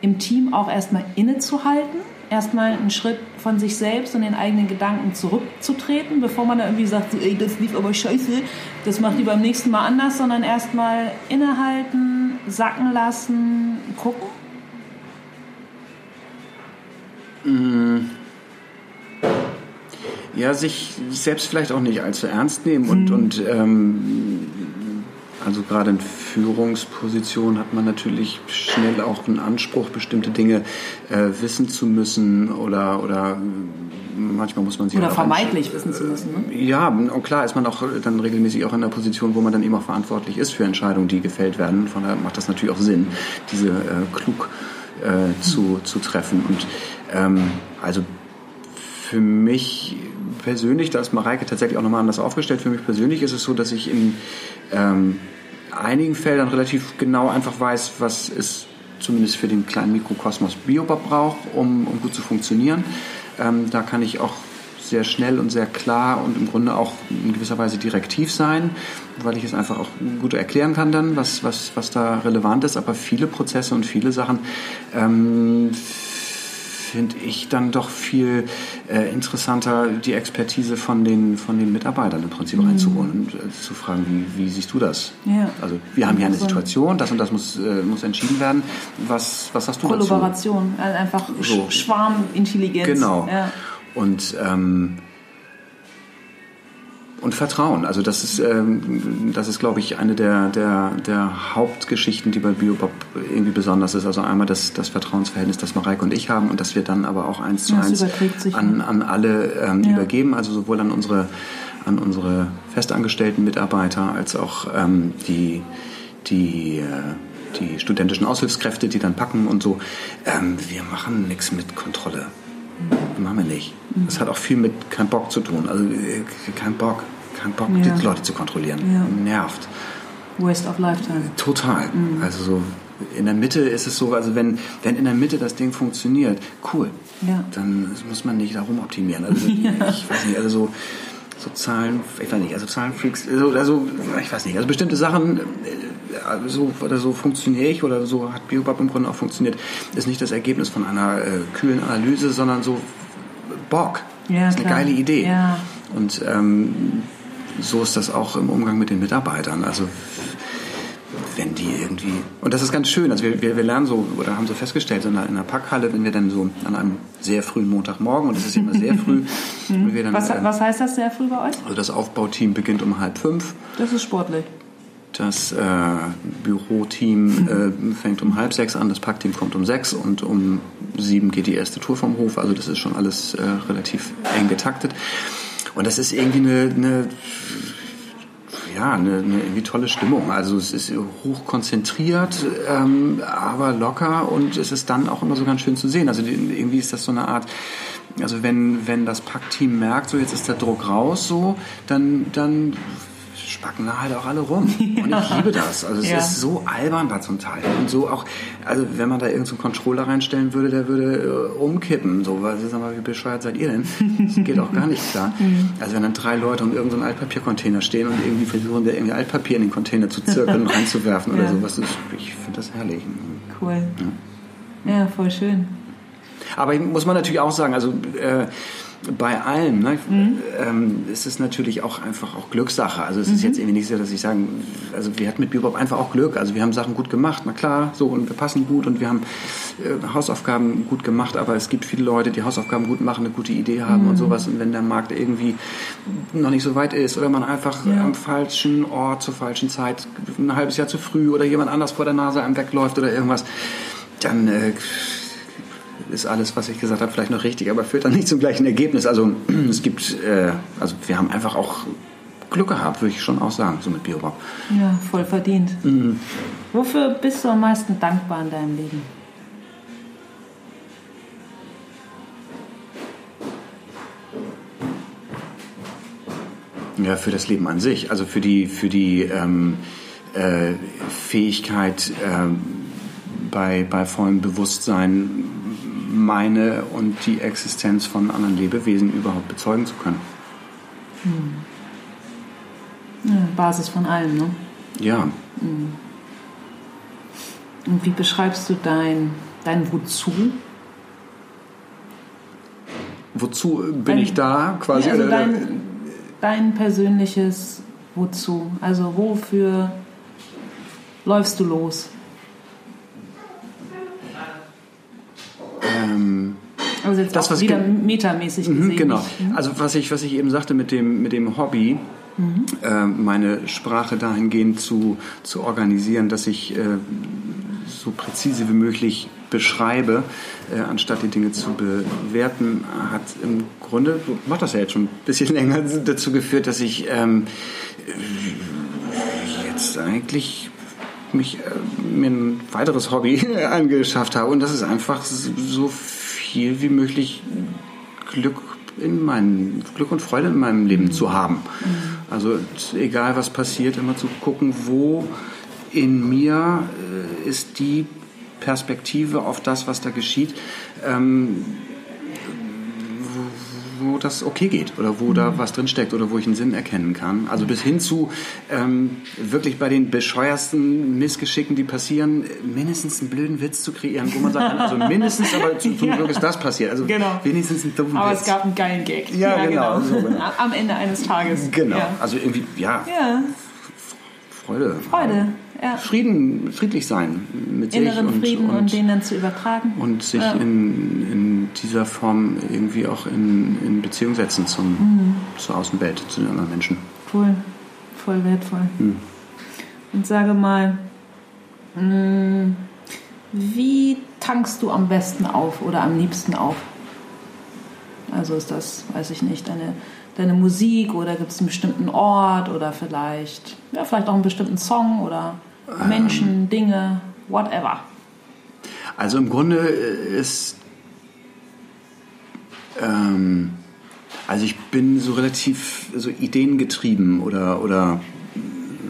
S1: im Team auch erstmal innezuhalten, erstmal einen Schritt von sich selbst und den eigenen Gedanken zurückzutreten, bevor man da irgendwie sagt, ey, das lief aber scheiße, das macht die beim nächsten Mal anders, sondern erstmal innehalten, sacken lassen, gucken
S2: Ja, sich selbst vielleicht auch nicht allzu ernst nehmen und, mhm. und ähm, also gerade in Führungspositionen hat man natürlich schnell auch einen Anspruch, bestimmte Dinge äh, wissen zu müssen oder, oder manchmal muss man sie
S1: oder vermeintlich wissen zu müssen. Ne?
S2: Ja, und klar ist man auch dann regelmäßig auch in der Position, wo man dann eben auch verantwortlich ist für Entscheidungen, die gefällt werden. Von daher macht das natürlich auch Sinn, diese äh, klug äh, zu, zu treffen. Und ähm, also für mich persönlich, da ist Mareike tatsächlich auch nochmal anders aufgestellt, für mich persönlich ist es so, dass ich in ähm, einigen Feldern relativ genau einfach weiß, was es zumindest für den kleinen Mikrokosmos Biobab braucht, um, um gut zu funktionieren. Ähm, da kann ich auch sehr schnell und sehr klar und im Grunde auch in gewisser Weise direktiv sein, weil ich es einfach auch gut erklären kann dann, was, was, was da relevant ist. Aber viele Prozesse und viele Sachen ähm, finde ich dann doch viel äh, interessanter, die Expertise von den, von den Mitarbeitern im Prinzip mhm. reinzuholen und äh, zu fragen, wie, wie siehst du das? Ja. Also wir haben hier eine Situation, das und das muss, äh, muss entschieden werden. Was, was hast du
S1: Kollaboration,
S2: dazu?
S1: Also einfach so. Schwarmintelligenz.
S2: Genau. Ja. Und ähm, und Vertrauen. Also das ist, ähm, das ist, glaube ich, eine der, der, der Hauptgeschichten, die bei Biobop irgendwie besonders ist. Also einmal das, das Vertrauensverhältnis, das Mareike und ich haben und dass wir dann aber auch eins zu
S1: Das
S2: eins an, an alle ähm,
S1: Ja.
S2: übergeben. Also sowohl an unsere, an unsere festangestellten Mitarbeiter als auch ähm, die, die, äh, die studentischen Aushilfskräfte, die dann packen und so. Ähm, wir machen nichts mit Kontrolle. Machen wir nicht. Das hat auch viel mit kein Bock zu tun. Also äh, kein Bock, kein Bock,
S1: Ja.
S2: die Leute zu kontrollieren.
S1: Ja.
S2: Nervt.
S1: Waste of Lifetime.
S2: Total. Also so in der Mitte ist es so, also wenn, wenn in der Mitte das Ding funktioniert, cool.
S1: Ja.
S2: Dann muss man nicht darum optimieren. Also ich weiß nicht, also so, so Zahlen, ich weiß nicht, also Zahlenfreaks, also, also ich weiß nicht, also bestimmte Sachen, äh, so oder so funktioniere ich oder so hat Biobab im Grunde auch funktioniert, ist nicht das Ergebnis von einer äh, kühlen Analyse, sondern so Bock.
S1: Ja,
S2: das ist eine
S1: klar.
S2: geile Idee.
S1: Ja.
S2: Und ähm, so ist das auch im Umgang mit den Mitarbeitern. Also wenn die irgendwie und das ist ganz schön. Also wir, wir, wir lernen so oder haben so festgestellt so in einer, in einer Packhalle, wenn wir dann so an einem sehr frühen Montagmorgen und das ist immer sehr früh, wenn wir dann,
S1: Was,
S2: äh,
S1: was heißt das sehr früh bei euch?
S2: also das Aufbauteam beginnt um halb fünf.
S1: Das ist sportlich.
S2: Das äh, Büroteam äh, fängt um halb sechs an, das Packteam kommt um sechs und um sieben geht die erste Tour vom Hof. Also das ist schon alles äh, relativ eng getaktet. Und das ist irgendwie eine, eine ja, eine, eine irgendwie tolle Stimmung. Also es ist hoch konzentriert, ähm, aber locker und es ist dann auch immer so ganz schön zu sehen. Also irgendwie ist das so eine Art, also wenn, wenn das Packteam merkt, so jetzt ist der Druck raus, so, dann, dann spacken da halt auch alle rum. Und ich liebe das. Also es
S1: Ja.
S2: ist so albern da zum Teil. Und so auch, also wenn man da irgendeinen so Controller reinstellen würde, der würde äh, umkippen. So, weil, sag mal, wie bescheuert seid ihr denn? Das geht auch gar nicht klar. Also wenn dann drei Leute um irgendeinen Altpapiercontainer stehen und irgendwie versuchen, da irgendwie Altpapier in den Container zu zirkeln und reinzuwerfen oder
S1: Ja.
S2: sowas. ist- Ich finde das herrlich.
S1: Cool. Ja, voll schön.
S2: Aber muss man natürlich auch sagen, also äh, bei allem ne, ähm, ist es natürlich auch einfach auch Glückssache. Also es ist jetzt irgendwie nicht so, dass ich sagen, also wir hatten mit Bebop einfach auch Glück. Also wir haben Sachen gut gemacht, na klar, so und wir passen gut und wir haben äh, Hausaufgaben gut gemacht, aber es gibt viele Leute, die Hausaufgaben gut machen, eine gute Idee haben und sowas. Und wenn der Markt irgendwie noch nicht so weit ist oder man einfach
S1: Ja.
S2: am falschen Ort zur falschen Zeit ein halbes Jahr zu früh oder jemand anders vor der Nase einem wegläuft oder irgendwas, dann äh, ist alles, was ich gesagt habe, vielleicht noch richtig, aber führt dann nicht zum gleichen Ergebnis. Also es gibt, äh, also wir haben einfach auch Glück gehabt, würde ich schon auch sagen, so mit Biobau.
S1: Ja, voll verdient. Wofür bist du am meisten dankbar in deinem Leben?
S2: Ja, für das Leben an sich, also für die, für die ähm, äh, Fähigkeit, ähm, bei, bei vollem Bewusstsein meine und die Existenz von anderen Lebewesen überhaupt bezeugen zu können.
S1: Ja, Basis von allem, ne?
S2: Ja,
S1: Und wie beschreibst du dein, dein Wozu?
S2: wozu bin
S1: Dein-
S2: ich da quasi?
S1: Ja, also
S2: Oder-
S1: dein, dein persönliches Wozu. Also wofür läufst du los? Also jetzt
S2: Das,
S1: auch
S2: was
S1: wieder metamäßig
S2: Mhm,
S1: gesehen.
S2: genau.
S1: nicht-
S2: Also was ich, was ich eben sagte mit dem, mit dem Hobby, äh, meine Sprache dahingehend zu, zu organisieren, dass ich äh, so präzise wie möglich beschreibe, äh, anstatt die Dinge zu bewerten, hat im Grunde, du machst das ja jetzt schon ein bisschen länger, dazu geführt, dass ich ähm, jetzt eigentlich mich äh, mir ein weiteres Hobby angeschafft habe und das ist einfach so viel wie möglich Glück in meinem Glück und Freude in meinem Leben zu haben. Also egal was passiert, immer zu gucken, wo in mir äh, ist die Perspektive auf das, was da geschieht, ähm, wo, das okay geht oder wo da was drin steckt oder wo ich einen Sinn erkennen kann. Also bis hin zu ähm, wirklich bei den bescheuersten Missgeschicken, die passieren, mindestens einen blöden Witz zu kreieren, wo man sagt, also mindestens, aber zum zum Glück ist das passiert. Also
S1: Genau.
S2: wenigstens einen dummen
S1: Aber
S2: Witz.
S1: es gab einen geilen Gag.
S2: Ja, genau, so genau.
S1: Am Ende eines Tages.
S2: Genau,
S1: Ja,
S2: also irgendwie, ja,
S1: ja
S2: Freude.
S1: Freude.
S2: ja. Frieden, friedlich sein
S1: mit Inneren sich und, Frieden und, und, den dann zu übertragen.
S2: Und sich ja. in, in dieser Form irgendwie auch in, in Beziehung setzen zum, mhm. zur Außenwelt, zu den anderen Menschen.
S1: Cool, voll wertvoll. Mhm. Und sage mal, mh, mm, wie tankst du am besten auf oder am liebsten auf? Also ist das, weiß ich nicht, deine, deine Musik oder gibt es einen bestimmten Ort oder vielleicht, ja, vielleicht auch einen bestimmten Song oder Menschen, ähm, Dinge, whatever?
S2: Also im Grunde ist, ähm, also ich bin so relativ so ideengetrieben oder, oder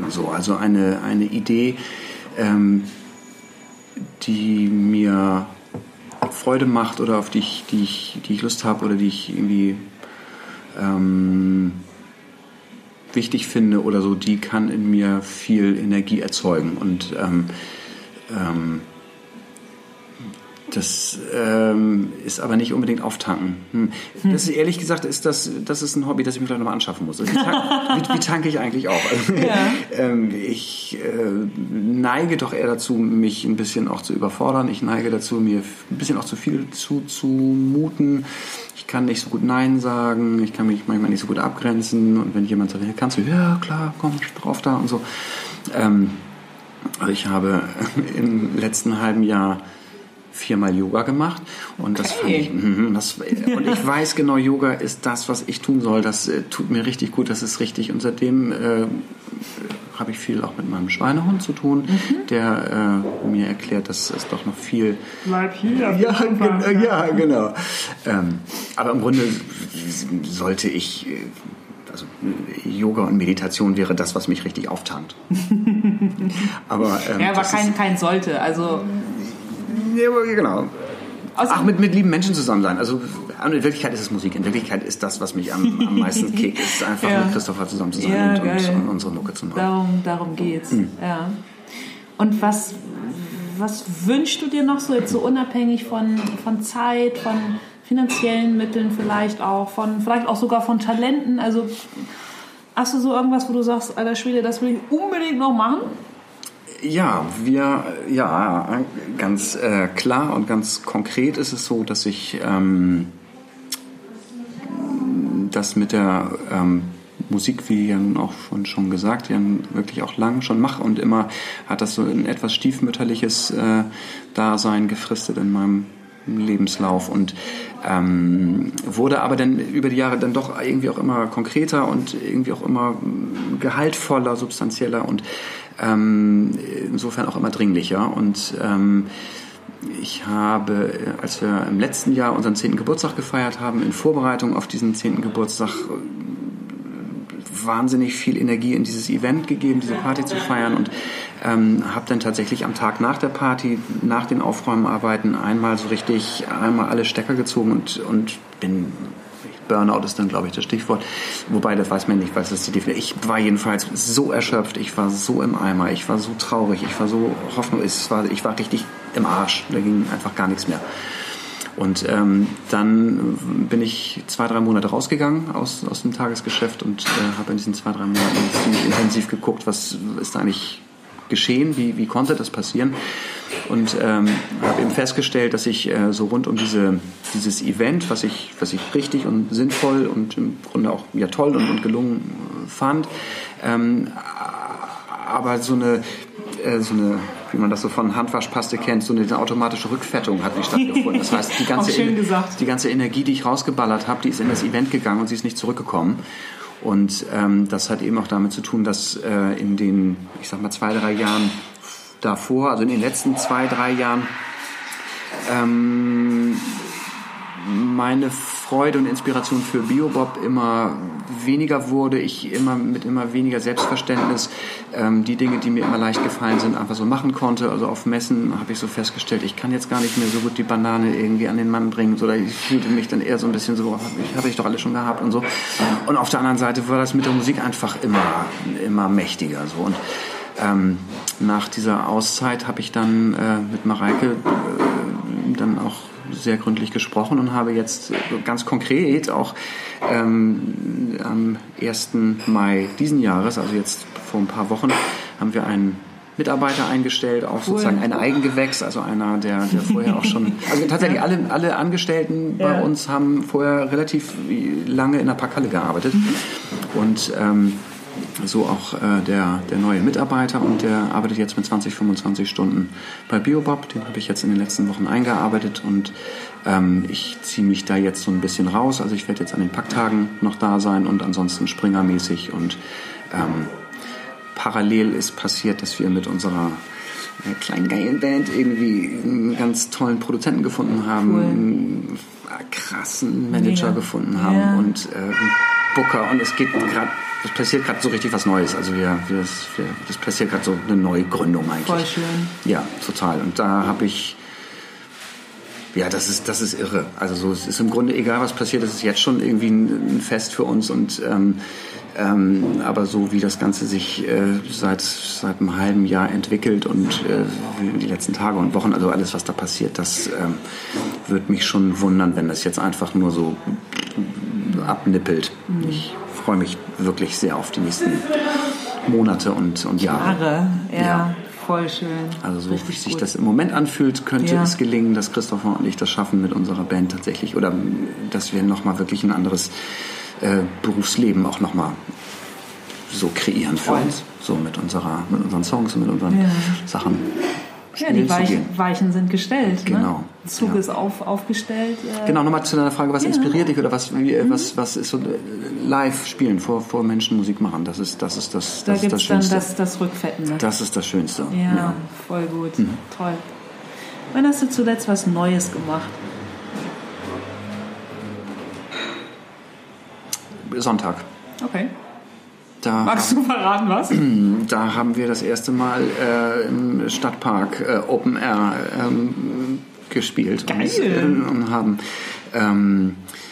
S2: so, also eine, eine Idee, ähm, die mir Freude macht oder auf die ich, die ich, die ich Lust habe oder die ich irgendwie ähm, wichtig finde oder so, die kann in mir viel Energie erzeugen. Und ähm, ähm, das ähm, ist aber nicht unbedingt auftanken. Hm. Das ist, ehrlich gesagt ist das, das ist ein Hobby, das ich mir vielleicht nochmal anschaffen muss. Also wie, tank, wie, wie, tanke ich eigentlich auf? Also, ja. ähm, ich äh, neige doch eher dazu, mich ein bisschen auch zu überfordern. Ich neige dazu, mir ein bisschen auch zu viel zuzumuten. Ich kann nicht so gut Nein sagen. Ich kann mich manchmal nicht so gut abgrenzen. Und wenn jemand sagt, kannst du, ja klar, komm drauf da und so. Ähm, also ich habe im letzten halben Jahr viermal Yoga gemacht und das fand ich, mm, das, und ich weiß genau, Yoga ist das, was ich tun soll. Das äh, tut mir richtig gut, das ist richtig. Und seitdem äh, habe ich viel auch mit meinem Schweinehund zu tun, mhm. der äh, mir erklärt, dass es doch noch viel.
S1: Bleib hier.
S2: Ja, gen ja genau. Ähm, aber im Grunde sollte ich äh, also Yoga und Meditation wäre das, was mich richtig auftankt.
S1: aber ähm, ja, aber kein, kein sollte. Also
S2: ja, genau. Also, Ach, mit, mit lieben Menschen zusammen sein. Also in Wirklichkeit ist es Musik. In Wirklichkeit ist das, was mich am, am meisten kickt, ist einfach ja. mit Christopher zusammen zu sein ja, und, und, und, unsere Mucke zu machen.
S1: Darum, darum geht's. Mhm. Ja. Und was, was wünschst du dir noch so jetzt so unabhängig von, von Zeit, von finanziellen Mitteln vielleicht auch, von vielleicht auch sogar von Talenten? Also hast du so irgendwas, wo du sagst, alter Schwede, das will ich unbedingt noch machen?
S2: Ja, wir, ja, ganz äh, klar und ganz konkret ist es so, dass ich ähm, das mit der ähm, Musik, wie ja auch schon, schon gesagt, ja wirklich auch lang schon mache und immer hat das so ein etwas stiefmütterliches äh, Dasein gefristet in meinem Lebenslauf und ähm, wurde aber dann über die Jahre dann doch irgendwie auch immer konkreter und irgendwie auch immer gehaltvoller, substanzieller und ähm, insofern auch immer dringlicher. Und ähm, ich habe, als wir im letzten Jahr unseren zehnten Geburtstag gefeiert haben, in Vorbereitung auf diesen zehnten Geburtstag wahnsinnig viel Energie in dieses Event gegeben, diese Party zu feiern und ähm, habe dann tatsächlich am Tag nach der Party, nach den Aufräumarbeiten einmal so richtig einmal alle Stecker gezogen und, und bin Burnout ist dann, glaube ich, das Stichwort. Wobei, das weiß man nicht, was das die Definition Ich war jedenfalls so erschöpft, ich war so im Eimer, ich war so traurig, ich war so hoffnungslos, ich war richtig im Arsch. Da ging einfach gar nichts mehr. Und ähm, dann bin ich zwei, drei Monate rausgegangen aus, aus dem Tagesgeschäft und äh, habe in diesen zwei, drei Monaten ziemlich intensiv geguckt, was ist da eigentlich geschehen, wie, wie konnte das passieren? Und ähm, habe eben festgestellt, dass ich äh, so rund um diese, dieses Event, was ich, was ich richtig und sinnvoll und im Grunde auch ja, toll und, und gelungen fand, ähm, aber so eine, äh, so eine, wie man das so von Handwaschpaste kennt, so eine automatische Rückfettung hat nicht stattgefunden. Das heißt, die ganze, die ganze Energie, die ich rausgeballert habe, die ist in das Event gegangen und sie ist nicht zurückgekommen. Und ähm, das hat eben auch damit zu tun, dass äh, in den, ich sag mal, zwei, drei Jahren davor, also in den letzten zwei, drei Jahren, ähm, meine Freude und Inspiration für Biobob immer weniger wurde, ich immer mit immer weniger Selbstverständnis ähm, die Dinge, die mir immer leicht gefallen sind, einfach so machen konnte. Also auf Messen habe ich so festgestellt, ich kann jetzt gar nicht mehr so gut die Banane irgendwie an den Mann bringen, oder ich fühlte mich dann eher so ein bisschen so, ich hatte ich doch alles schon gehabt und so. Und auf der anderen Seite war das mit der Musik einfach immer, immer mächtiger so und ähm, nach dieser Auszeit habe ich dann äh, mit Mareike äh, dann auch sehr gründlich gesprochen und habe jetzt ganz konkret auch ähm, am 1. Mai diesen Jahres, also jetzt vor ein paar Wochen, haben wir ein Mitarbeiter eingestellt, auch cool. sozusagen ein Eigengewächs, also einer, der, der vorher auch schon, also tatsächlich alle, alle Angestellten ja. bei uns haben vorher relativ lange in der Packhalle gearbeitet mhm. und ähm, so auch äh, der, der neue Mitarbeiter und der arbeitet jetzt mit 20, 25 Stunden bei Biobob. Den habe ich jetzt in den letzten Wochen eingearbeitet und ähm, ich ziehe mich da jetzt so ein bisschen raus. Also ich werde jetzt an den Packtagen noch da sein und ansonsten springermäßig und ähm, parallel ist passiert, dass wir mit unserer äh, kleinen geilen Band irgendwie einen ganz tollen Produzenten gefunden haben, cool. einen krassen Manager Mega. gefunden haben ja. und äh, Booker und es geht gerade es passiert gerade so richtig was Neues. Also wir, wir, wir das passiert gerade so eine Neugründung eigentlich.
S1: Voll schön.
S2: Ja, total. Und da habe ich ja, das ist, das ist irre. Also so, es ist im Grunde egal, was passiert, es ist jetzt schon irgendwie ein, Fest für uns und ähm, ähm, aber so wie das Ganze sich äh, seit, seit einem halben Jahr entwickelt und äh, die letzten Tage und Wochen, also alles, was da passiert, das ähm, wird mich schon wundern, wenn das jetzt einfach nur so abnippelt. Mhm. Ich freue mich wirklich sehr auf die nächsten Monate und, und Jahre.
S1: Jahre, ja. ja. Voll schön.
S2: Also so Richtig wie sich gut. das im Moment anfühlt, könnte ja. es gelingen, dass Christopher und ich das schaffen mit unserer Band tatsächlich oder dass wir nochmal wirklich ein anderes äh, Berufsleben auch nochmal so kreieren für Voll. uns. So mit, unserer, mit unseren Songs und mit unseren ja. Sachen.
S1: Ja, die Weichen, Weichen, sind gestellt.
S2: Ne? Genau. Ne?
S1: Zug ja. ist auf, aufgestellt.
S2: Äh genau, nochmal zu deiner Frage, was ja. inspiriert dich oder was, wie, mhm. was, was ist so äh, live spielen, vor, vor Menschen Musik machen? Das ist das, ist das,
S1: da
S2: das, ist
S1: das Schönste. Dann das, das Rückfetten. Ne?
S2: Das ist das Schönste.
S1: Ja, ja. voll gut. Mhm. Toll. Wann hast du zuletzt was Neues gemacht?
S2: Sonntag.
S1: Okay. Da Magst du verraten, was?
S2: Da haben wir das erste Mal äh, im Stadtpark äh, Open Air ähm, gespielt
S1: Geil.
S2: Und, äh, und haben ähm, äh,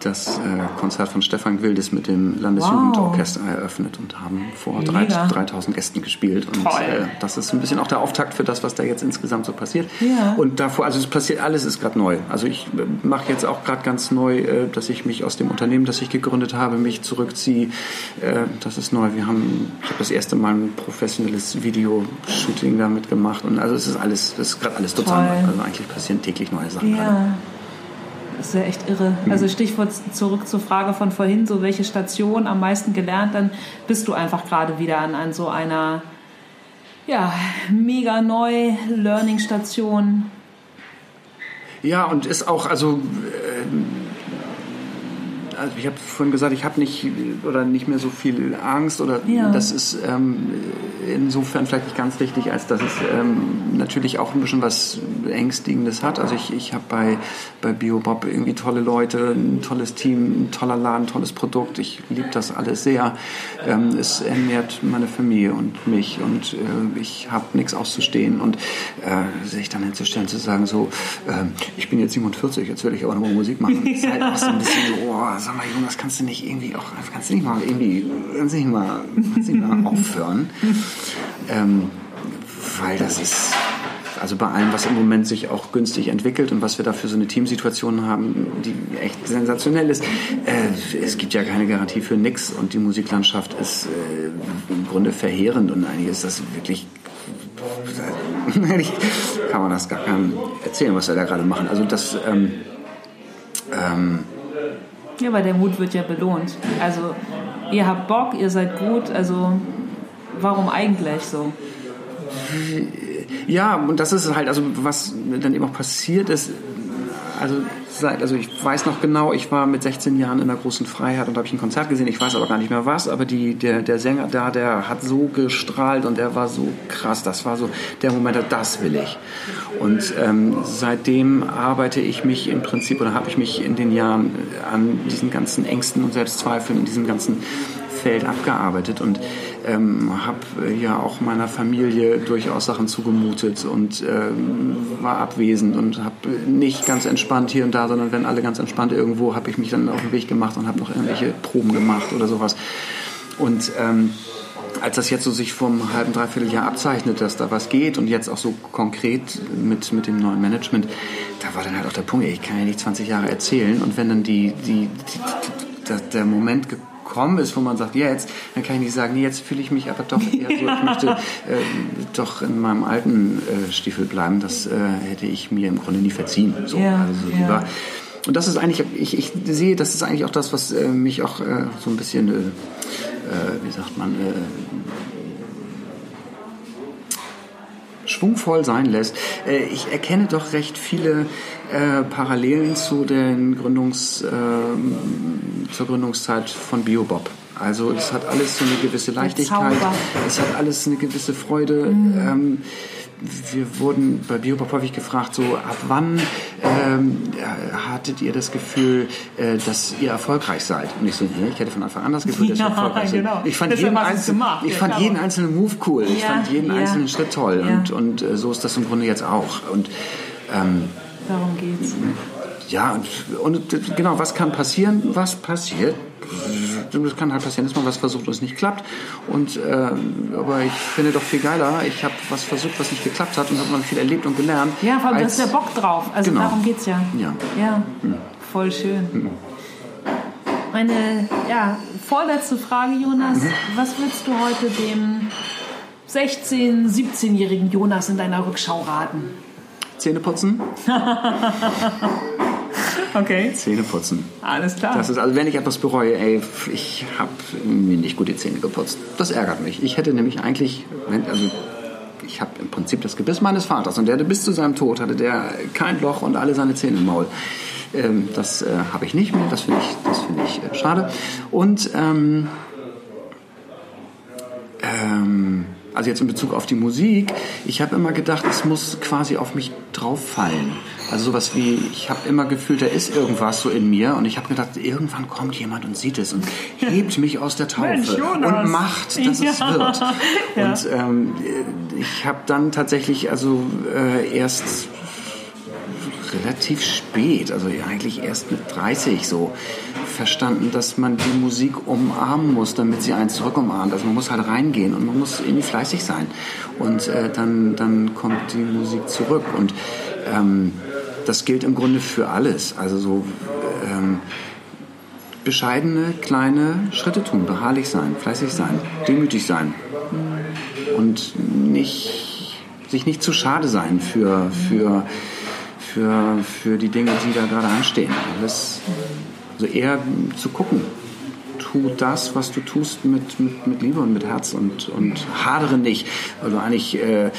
S2: das äh, Konzert von Stefan Wildes mit dem Landesjugendorchester wow. eröffnet und haben vor 3000 Gästen gespielt. Und äh, das ist ein bisschen auch der Auftakt für das, was da jetzt insgesamt so passiert.
S1: Ja.
S2: Und davor, also es passiert, alles ist gerade neu. Also ich äh, mache jetzt auch gerade ganz neu, äh, dass ich mich aus dem Unternehmen, das ich gegründet habe, mich zurückziehe. Äh, das ist neu. Wir haben, ich habe das erste Mal ein professionelles Videoshooting damit gemacht. Und also es ist alles, es ist gerade alles total neu. Also eigentlich passieren täglich neue Sachen.
S1: Ja. Gerade. Das ist ja echt irre. Mhm. Also Stichwort zurück zur Frage von vorhin, so welche Station am meisten gelernt, dann bist du einfach gerade wieder an, an so einer ja, mega neu Learning-Station.
S2: Ja, und ist auch, also äh, also ich habe vorhin gesagt, ich habe nicht oder nicht mehr so viel Angst oder ja. das ist ähm, insofern vielleicht nicht ganz richtig, als dass es ähm, natürlich auch ein bisschen was Ängstigendes hat. Also ich, ich habe bei, bei BioBob irgendwie tolle Leute, ein tolles Team, ein toller Laden, ein tolles Produkt. Ich liebe das alles sehr. Ähm, es ernährt meine Familie und mich und äh, ich habe nichts auszustehen und äh, sich dann hinzustellen, zu sagen so, äh, ich bin jetzt 47, jetzt will ich aber nochmal Musik machen. Das ist halt auch so ein bisschen so, oh, sag mal, Jonas, kannst du nicht irgendwie auch, kannst du nicht mal irgendwie, kannst du nicht mal, kannst du nicht mal aufhören? ähm, weil das ist, also bei allem, was im Moment sich auch günstig entwickelt und was wir da für so eine Teamsituation haben, die echt sensationell ist. Äh, es gibt ja keine Garantie für nichts und die Musiklandschaft ist äh, im Grunde verheerend und eigentlich ist das wirklich kann man das gar keinem erzählen, was wir da gerade machen. Also das ähm, ähm,
S1: ja, aber der Mut wird ja belohnt. Also ihr habt Bock, ihr seid gut, also warum eigentlich so?
S2: Ja, und das ist halt, also was dann eben auch passiert ist, also seit, also ich weiß noch genau, ich war mit 16 Jahren in der großen Freiheit und habe ich ein Konzert gesehen. Ich weiß aber gar nicht mehr was, aber die, der, der Sänger da, der hat so gestrahlt und der war so krass. Das war so der Moment, das will ich. Und ähm, seitdem arbeite ich mich im Prinzip oder habe ich mich in den Jahren an diesen ganzen Ängsten und Selbstzweifeln, in diesem ganzen Feld abgearbeitet und ähm, habe äh, ja auch meiner Familie durchaus Sachen zugemutet und ähm, war abwesend und habe nicht ganz entspannt hier und da, sondern wenn alle ganz entspannt irgendwo, habe ich mich dann auf den Weg gemacht und habe noch irgendwelche Proben gemacht oder sowas. Und ähm, als das jetzt so sich vom halben, dreiviertel Jahr abzeichnet, dass da was geht und jetzt auch so konkret mit, mit dem neuen Management, da war dann halt auch der Punkt, ich kann ja nicht 20 Jahre erzählen und wenn dann die, die, die, die der Moment gekommen ist, wo man sagt, jetzt, dann kann ich nicht sagen, nee, jetzt fühle ich mich aber doch eher so, ich möchte äh, doch in meinem alten äh, Stiefel bleiben. Das äh, hätte ich mir im Grunde nie verziehen. So,
S1: Ja,
S2: also
S1: ja.
S2: lieber. Und das ist eigentlich, ich, ich sehe, das ist eigentlich auch das, was äh, mich auch äh, so ein bisschen, äh, wie sagt man, schwungvoll sein lässt. Äh, Ich erkenne doch recht viele äh, Parallelen zu den Gründungs, ähm, zur Gründungszeit von Biobob. Also es hat alles so eine gewisse Leichtigkeit, es hat alles eine gewisse Freude. Ähm, wir wurden bei Biobob häufig gefragt, so ab wann ähm, hattet ihr das Gefühl, äh, dass ihr erfolgreich seid? Und ich so, nee, ich hätte von Anfang an das Gefühl, dass
S1: Ja,
S2: erfolgreich sind.
S1: genau.
S2: Ich fand jeden, einzelnen,
S1: gemacht,
S2: ich
S1: ja,
S2: fand jeden einzelnen Move cool. Ich fand jeden einzelnen Schritt toll. Und, und äh, so ist das im Grunde jetzt auch. Und ähm,
S1: Darum geht's.
S2: ja, und, und genau, was kann passieren? Was passiert? Es kann halt passieren, dass man was versucht und es nicht klappt. Und, äh, aber ich finde doch viel geiler, ich habe was versucht, was nicht geklappt hat und habe mal viel erlebt und gelernt.
S1: Ja, vor allem,
S2: als-
S1: hast ja Bock drauf. Also
S2: Genau.
S1: darum geht's ja.
S2: Ja.
S1: Ja, voll schön. Meine ja, vorletzte Frage, Jonas. Was würdest du heute dem 16-, 17-jährigen Jonas in deiner Rückschau raten?
S2: Zähne putzen?
S1: Okay,
S2: Zähne putzen.
S1: alles klar.
S2: Das ist, also wenn ich etwas bereue, ey, ich habe mir nicht gut die Zähne geputzt. Das ärgert mich. Ich hätte nämlich eigentlich, wenn, also ich habe im Prinzip das Gebiss meines Vaters und der hatte bis zu seinem Tod hatte der kein Loch und alle seine Zähne im Maul. Ähm, das äh, habe ich nicht mehr. Das finde ich, das finde ich äh, schade. Und ähm, ähm, also jetzt in Bezug auf die Musik, ich habe immer gedacht, es muss quasi auf mich drauffallen. Also sowas wie, ich habe immer gefühlt, da ist irgendwas so in mir und ich habe gedacht, irgendwann kommt jemand und sieht es und hebt mich aus der Taufe
S1: Mensch,
S2: und macht, dass es
S1: Ja.
S2: wird.
S1: Ja.
S2: Und ähm, ich habe dann tatsächlich also äh, erst relativ spät, also eigentlich erst mit 30 so, verstanden, dass man die Musik umarmen muss, damit sie einen zurück umarmt. Also man muss halt reingehen und man muss irgendwie fleißig sein. Und äh, dann, dann kommt die Musik zurück. Und ähm, das gilt im Grunde für alles. Also so ähm, bescheidene, kleine Schritte tun, beharrlich sein, fleißig sein, demütig sein. Und nicht, sich nicht zu schade sein für, für, für, für die Dinge, die da gerade anstehen. Alles, also eher zu gucken. Tu das, was du tust, mit, mit, mit Liebe und mit Herz und, und hadere nicht, weil du eigentlich äh, äh,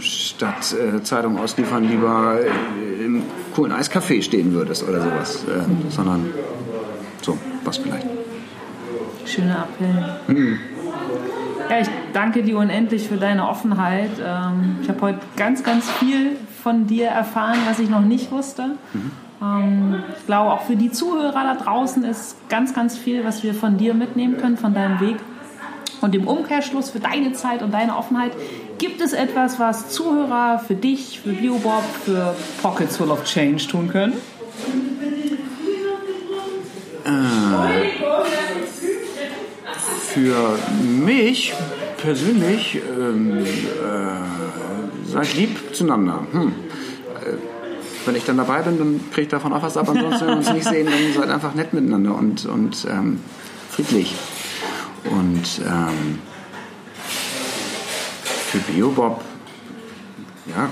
S2: statt äh, Zeitung ausliefern lieber äh, im coolen Eiscafé stehen würdest oder sowas, äh, sondern so, was vielleicht.
S1: Schöner Appell. Ja, ich danke dir unendlich für deine Offenheit. Ähm, Ich habe heute ganz, ganz viel von dir erfahren, was ich noch nicht wusste. Ähm, Ich glaube, auch für die Zuhörer da draußen ist ganz, ganz viel, was wir von dir mitnehmen können, von deinem Weg. Und im Umkehrschluss für deine Zeit und deine Offenheit gibt es etwas, was Zuhörer für dich, für Biobob, für Pockets Full of Change tun können.
S2: Für mich persönlich ähm, äh, seid lieb zueinander. Hm. Äh, wenn ich dann dabei bin, dann kriege ich davon auch was ab. Ansonsten, wenn wir uns nicht sehen, dann seid einfach nett miteinander und, und ähm, friedlich. Und ähm, für Biobob, ja,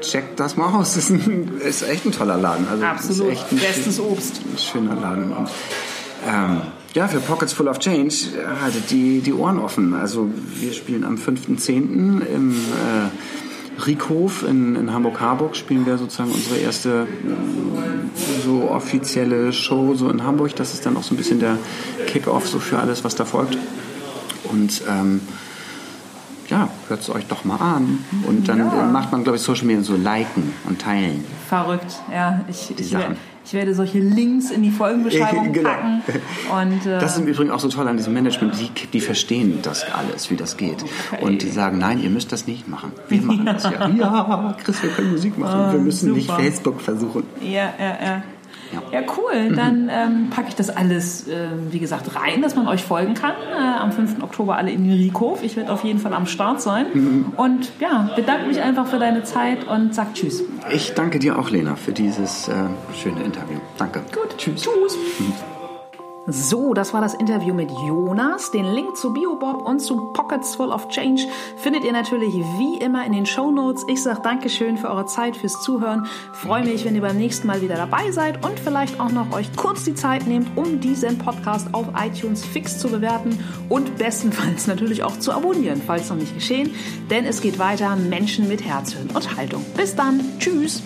S2: checkt das mal aus. Das ist, ein, ist echt ein toller Laden. Also,
S1: Absolut. Bestes Obst.
S2: ein schöner Laden. Und, ähm, ja, für Pockets Full of Change äh, haltet die, die Ohren offen. Also wir spielen am 5.10. im äh, Riekhof in, in Hamburg-Harburg spielen wir sozusagen unsere erste äh, so offizielle Show so in Hamburg. Das ist dann auch so ein bisschen der Kick-Off so für alles, was da folgt. Und ähm, ja, hört es euch doch mal an. Und dann
S1: Ja.
S2: äh, macht man, glaube ich, Social Media so liken und teilen.
S1: Verrückt, ja. Ich, ich, ich werde solche Links in die Folgenbeschreibung
S2: Genau.
S1: packen. Und, äh,
S2: Das ist im Übrigen auch so toll an diesem Management, die, die verstehen das alles, wie das geht. Und die sagen, nein, ihr müsst das nicht machen. Wir machen das ja. Ja, Chris, wir können Musik machen. wir müssen nicht
S1: super.
S2: Facebook versuchen.
S1: ja, ja,
S2: ja.
S1: Ja. Cool. Dann ähm, packe ich das alles, ähm, wie gesagt, rein, dass man euch folgen kann. Äh, am 5. Oktober alle in Riekhof. Ich werde auf jeden Fall am Start sein. Und ja, bedanke mich einfach für deine Zeit und sag Tschüss.
S2: Ich danke dir auch, Lena, für dieses äh, schöne Interview. Danke.
S1: Gut. Tschüss. Tschüss. So, das war das Interview mit Jonas. Den Link zu Biobob und zu Pockets Full of Change findet ihr natürlich wie immer in den Show Notes. Ich sage Dankeschön für eure Zeit, fürs Zuhören. Freue mich, wenn ihr beim nächsten Mal wieder dabei seid und vielleicht auch noch euch kurz die Zeit nehmt, um diesen Podcast auf iTunes fix zu bewerten und bestenfalls natürlich auch zu abonnieren, falls noch nicht geschehen. Denn es geht weiter Menschen mit Herzhören und Haltung. Bis dann. Tschüss.